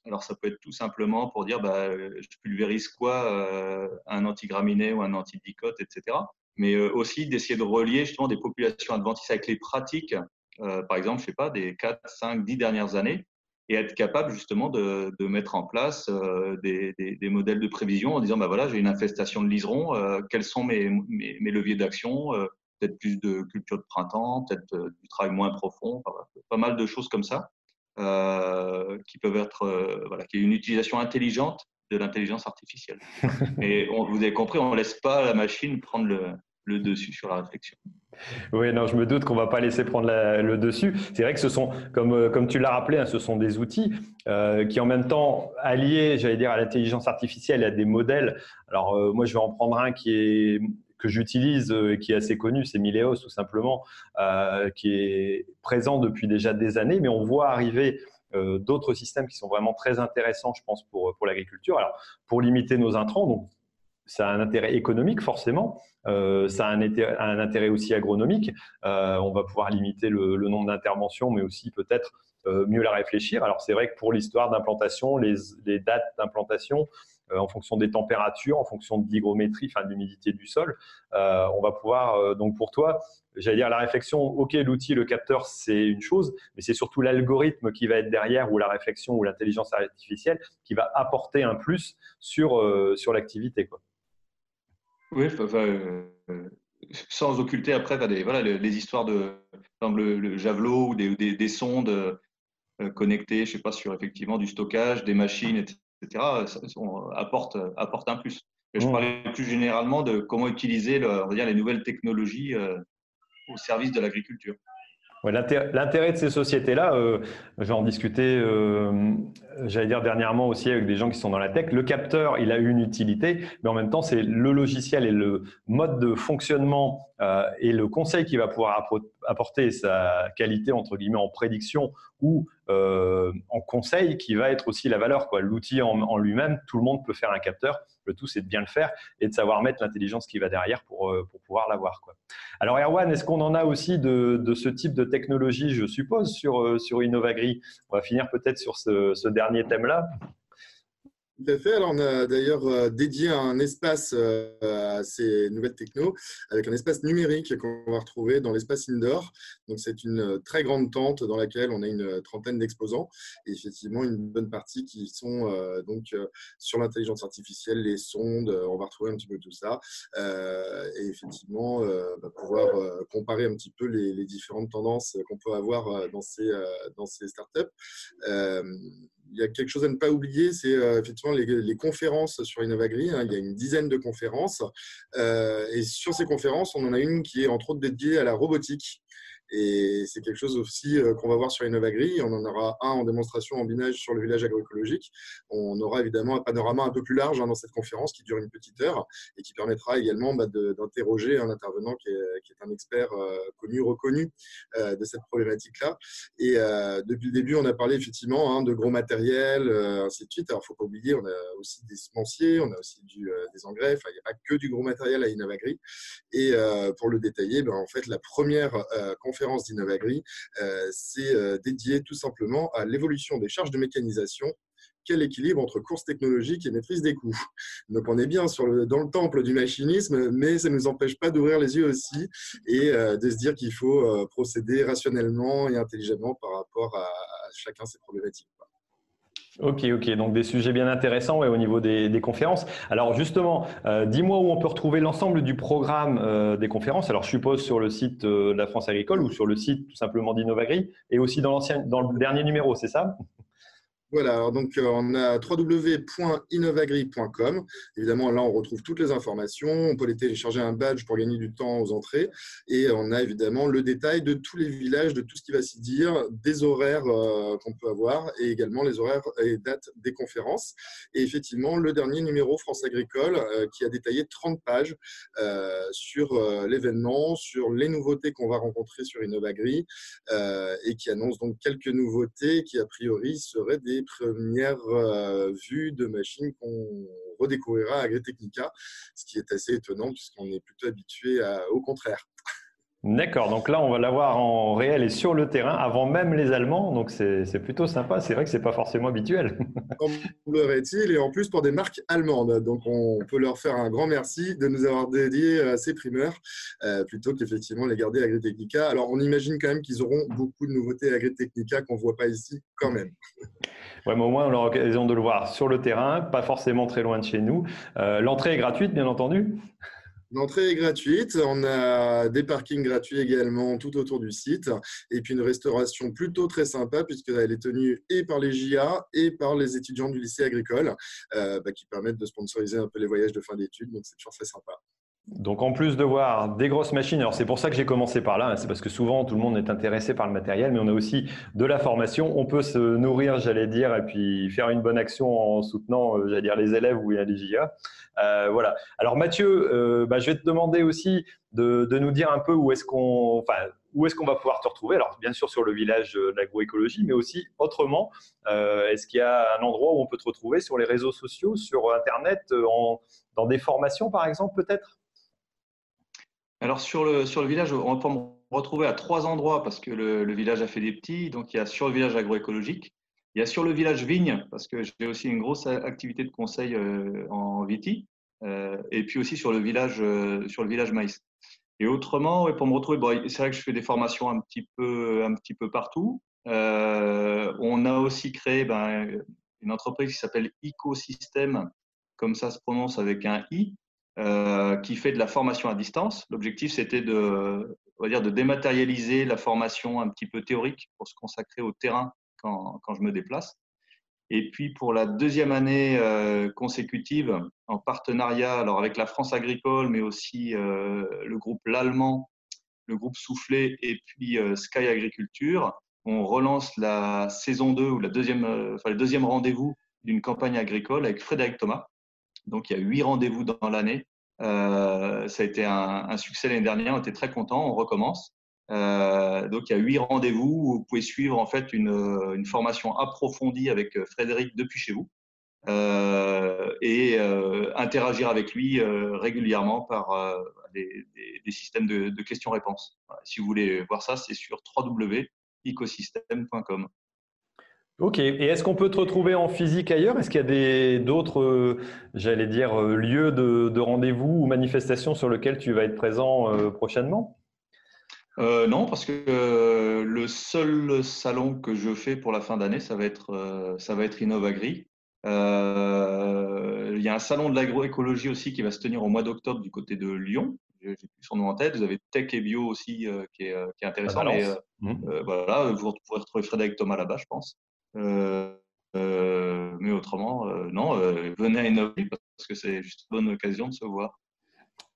Alors, ça peut être tout simplement pour dire bah, je pulvérise quoi, euh, un antigraminé ou un antidicote, etc. Mais aussi d'essayer de relier justement des populations adventices avec les pratiques, par exemple, je sais pas, des 4, 5, 10 dernières années, et être capable justement de, de mettre en place euh, des, des, des, modèles de prévision en disant bah voilà j'ai une infestation de liserons, euh, quels sont mes, mes, mes leviers d'action, euh, peut-être plus de culture de printemps, peut-être du travail moins profond, pas mal de choses comme ça qui peuvent être voilà qui est une utilisation intelligente de l'intelligence artificielle. Et on, vous avez compris, on laisse pas la machine prendre le, le dessus sur la réflexion. Oui, non, je me doute qu'on va pas laisser prendre le dessus. C'est vrai que ce sont, comme, euh, comme tu l'as rappelé, hein, ce sont des outils euh, qui en même temps alliés, j'allais dire, à l'intelligence artificielle à des modèles. Alors euh, moi, je vais en prendre un qui est que j'utilise et qui est assez connu, c'est Mileos tout simplement, qui est présent depuis déjà des années, mais on voit arriver d'autres systèmes qui sont vraiment très intéressants, je pense, pour, pour l'agriculture. Alors, pour limiter nos intrants, donc ça a un intérêt économique forcément, euh, ça a un, intérêt aussi agronomique. Euh, on va pouvoir limiter le, nombre d'interventions, mais aussi peut-être euh, mieux la réfléchir. Alors c'est vrai que pour l'histoire d'implantation, les, dates d'implantation, en fonction des températures, en fonction de l'hygrométrie, enfin de l'humidité du sol, on va pouvoir donc pour toi, j'allais dire la réflexion. Ok, l'outil, le capteur, c'est une chose, mais c'est surtout l'algorithme qui va être derrière ou la réflexion ou l'intelligence artificielle qui va apporter un plus sur sur l'activité. Oui, euh, sans occulter après des, voilà, les, histoires de le, javelot ou des, des, sondes euh, connectées, je sais pas, sur effectivement du stockage, des machines, etc., ça, apporte, apporte un plus. je mmh. parlais plus généralement de comment utiliser on va dire, les nouvelles technologies euh, au service de l'agriculture. L'intérêt de ces sociétés-là, euh, j'ai en discuté, euh, j'allais dire dernièrement aussi avec des gens qui sont dans la tech. Le capteur, il a une utilité, mais en même temps, c'est le logiciel et le mode de fonctionnement euh, et le conseil qui va pouvoir apporter sa qualité entre guillemets en prédiction ou euh, en conseil qui va être aussi la valeur. L'outil en, lui-même, tout le monde peut faire un capteur. Le tout, c'est de bien le faire et de savoir mettre l'intelligence qui va derrière pour, euh, pour pouvoir l'avoir. Alors, Erwan, est-ce qu'on en a aussi de, de, ce type de technologie, je suppose, sur, euh, sur Innovagri? On va finir peut-être sur ce dernier thème-là. Tout à fait. Alors, on a d'ailleurs euh, dédié un espace euh, à ces nouvelles technos avec un espace numérique qu'on va retrouver dans l'espace indoor. Donc, c'est une euh, très grande tente dans laquelle on a une trentaine d'exposants et effectivement une bonne partie qui sont donc sur l'intelligence artificielle, les sondes. On va retrouver un petit peu tout ça et effectivement bah, pouvoir comparer un petit peu les différentes tendances qu'on peut avoir dans ces, dans ces startups il y a quelque chose à ne pas oublier, c'est euh, effectivement les, conférences sur Innovagri. Hein. il y a une dizaine de conférences. Euh, et sur ces conférences, on en a une qui est entre autres dédiée à la robotique. Et c'est quelque chose aussi qu'on va voir sur Innovagri. On en aura un en démonstration en binage sur le village agroécologique. On aura évidemment un panorama un peu plus large hein, dans cette conférence qui dure une petite heure et qui permettra également bah, d'interroger un intervenant qui est, un expert connu, reconnu de cette problématique-là. Et depuis le début, on a parlé effectivement hein, de gros matériel, ainsi de suite. Alors, il ne faut pas oublier, on a aussi des semenciers, on a aussi des engrais. Enfin, il n'y a pas que du gros matériel à Innovagri. Et pour le détailler, ben, en fait, la première conférence d'Innovagri, c'est dédié tout simplement à l'évolution des charges de mécanisation quel équilibre entre course technologique et maîtrise des coûts? Donc on est bien dans le temple du machinisme, mais ça ne nous empêche pas d'ouvrir les yeux aussi et de se dire qu'il faut procéder rationnellement et intelligemment par rapport à, à chacun ses problématiques. Ok, ok, donc des sujets bien intéressants au niveau des, conférences. Alors justement, euh, dis-moi où on peut retrouver l'ensemble du programme euh, des conférences. Alors je suppose sur le site euh, de la France Agricole ou sur le site tout simplement d'Innovagri et aussi dans, dans le dernier numéro, c'est ça? Voilà, donc euh, on a www.innovagri.com. Évidemment, là, on retrouve toutes les informations. On peut les télécharger un badge pour gagner du temps aux entrées. Et on a évidemment le détail de tous les villages, de tout ce qui va s'y dire, des horaires euh, qu'on peut avoir et également les horaires et dates des conférences. Et effectivement, le dernier numéro France Agricole euh, qui a détaillé 30 pages sur l'événement, sur les nouveautés qu'on va rencontrer sur Innovagri et qui annonce donc quelques nouveautés qui, a priori, seraient des premières euh, vues de machines qu'on redécouvrira à Agritechnica, ce qui est assez étonnant puisqu'on est plutôt habitué au contraire. D'accord, donc là on va l'avoir en réel et sur le terrain avant même les Allemands, donc c'est plutôt sympa. C'est vrai que c'est pas forcément habituel. Semblerait-il, et en plus pour des marques allemandes. Donc on peut leur faire un grand merci de nous avoir dédié à ces primeurs euh, plutôt qu'effectivement les garder à Agritechnica. Alors on imagine quand même qu'ils auront beaucoup de nouveautés à Agritechnica qu'on voit pas ici quand même. Ouais, mais au moins on aura l'occasion de le voir sur le terrain, pas forcément très loin de chez nous. Euh, l'entrée est gratuite, bien entendu. L'entrée est gratuite. On a des parkings gratuits également tout autour du site. Et puis une restauration plutôt très sympa puisqu'elle est tenue et par les JA et par les étudiants du lycée agricole euh, bah, qui permettent de sponsoriser un peu les voyages de fin d'études. Donc c'est toujours très sympa. Donc en plus de voir des grosses machines, alors c'est pour ça que j'ai commencé par là, hein, c'est parce que souvent tout le monde est intéressé par le matériel, mais on a aussi de la formation. On peut se nourrir, j'allais dire, et puis faire une bonne action en soutenant, euh, j'allais dire, les élèves ou les JA. Euh, voilà. Alors Mathieu, euh, bah, je vais te demander aussi de, nous dire un peu où est-ce qu'on, enfin, où est-ce qu'on va pouvoir te retrouver Alors bien sûr sur le village de l'agroécologie, mais aussi autrement. est-ce qu'il y a un endroit où on peut te retrouver sur les réseaux sociaux, sur Internet, dans des formations par exemple peut-être? Alors sur le, sur le village, on va me retrouver à trois endroits parce que le, village a fait des petits. Donc il y a sur le village agroécologique, il y a sur le village vigne parce que j'ai aussi une grosse activité de conseil euh, en Viti, euh, et puis aussi sur le village, euh, sur le village maïs. Et autrement, pour me retrouver, c'est vrai que je fais des formations un petit peu, un petit peu partout. on a aussi créé ben, une entreprise qui s'appelle Ecosystem, comme ça se prononce avec un i, euh, qui fait de la formation à distance. L'objectif, c'était de, on va dire, de dématérialiser la formation un petit peu théorique pour se consacrer au terrain quand, quand je me déplace. Et puis pour la deuxième année euh, consécutive, en partenariat alors avec la France agricole, mais aussi euh, le groupe L'Allemand, le groupe Soufflé et puis Sky Agriculture, on relance la saison 2 ou la deuxième, enfin, le deuxième rendez-vous d'une campagne agricole avec Frédéric Thomas. Donc, il y a huit rendez-vous dans l'année. Euh, ça a été un, succès l'année dernière. On était très contents. On recommence. Euh, donc, il y a huit rendez-vous où vous pouvez suivre en fait une, formation approfondie avec Frédéric depuis chez vous euh, et interagir avec lui régulièrement par des, systèmes de, de questions-réponses. si vous voulez voir ça, c'est sur www.ecosystem.com. Ok. Et est-ce qu'on peut te retrouver en physique ailleurs? Est-ce qu'il y a d'autres, euh, j'allais dire, euh, lieux de, rendez-vous ou manifestations sur lesquels tu vas être présent euh, prochainement? Non, parce que le seul salon que je fais pour la fin d'année, ça va être, ça va être Innovagri. il y a un salon de l'agroécologie aussi qui va se tenir au mois d'octobre du côté de Lyon. J'ai plus son nom en tête. Vous avez Tech et Bio aussi qui, est, intéressant. Mais, mmh. voilà, vous pourrez retrouver Frédéric Thomas là-bas, je pense. Euh, euh, mais autrement, euh, non, venez à Innover parce que c'est juste une bonne occasion de se voir.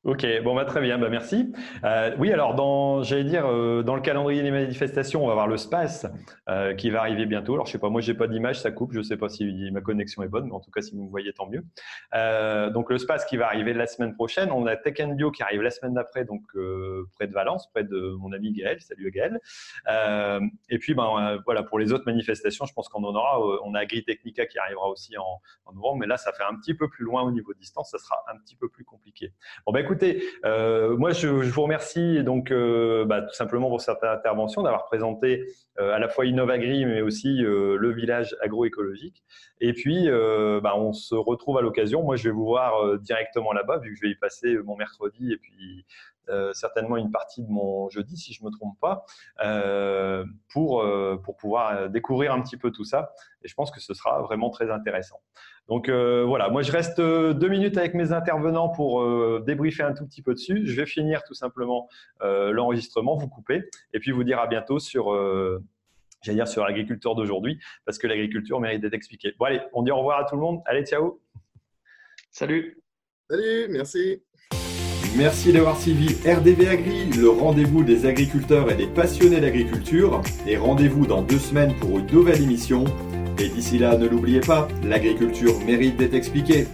Ok, bon bah très bien, bah merci. Euh, oui, alors j'allais dire, euh, dans le calendrier des manifestations, on va voir le SPACE euh, qui va arriver bientôt. Alors je sais pas, moi j'ai pas d'image, ça coupe, je sais pas si ma connexion est bonne, mais en tout cas si vous me voyez, tant mieux. donc le SPACE qui va arriver la semaine prochaine, on a Tech Bio qui arrive la semaine d'après, donc près de Valence, près de mon ami Gaël. Salut Gaël. et puis ben voilà, pour les autres manifestations, je pense qu'on en aura. on a Agritechnica qui arrivera aussi en, novembre, mais là ça fait un petit peu plus loin au niveau distance, ça sera un petit peu plus compliqué. Bon ben écoutez, euh, moi, je, vous remercie donc euh, bah, tout simplement pour cette intervention, d'avoir présenté euh, à la fois Innovagri, mais aussi le village agroécologique. Et puis, bah, on se retrouve à l'occasion. Moi, je vais vous voir directement là-bas, vu que je vais y passer mon mercredi et puis certainement une partie de mon jeudi, si je me trompe pas, pour, pour pouvoir découvrir un petit peu tout ça. Et je pense que ce sera vraiment très intéressant. Donc euh, voilà, moi je reste euh, deux minutes avec mes intervenants pour euh, débriefer un tout petit peu dessus. Je vais finir tout simplement l'enregistrement, vous couper, et puis vous dire à bientôt sur, j'allais dire sur l'agriculteur d'aujourd'hui, parce que l'agriculture mérite d'être expliquée. Bon allez, on dit au revoir à tout le monde. Allez, ciao. Salut. Salut, merci. Merci d'avoir suivi RDV Agri, le rendez-vous des agriculteurs et des passionnés d'agriculture. Et rendez-vous dans deux semaines pour une nouvelle émission. Et d'ici là, ne l'oubliez pas, l'agriculture mérite d'être expliquée.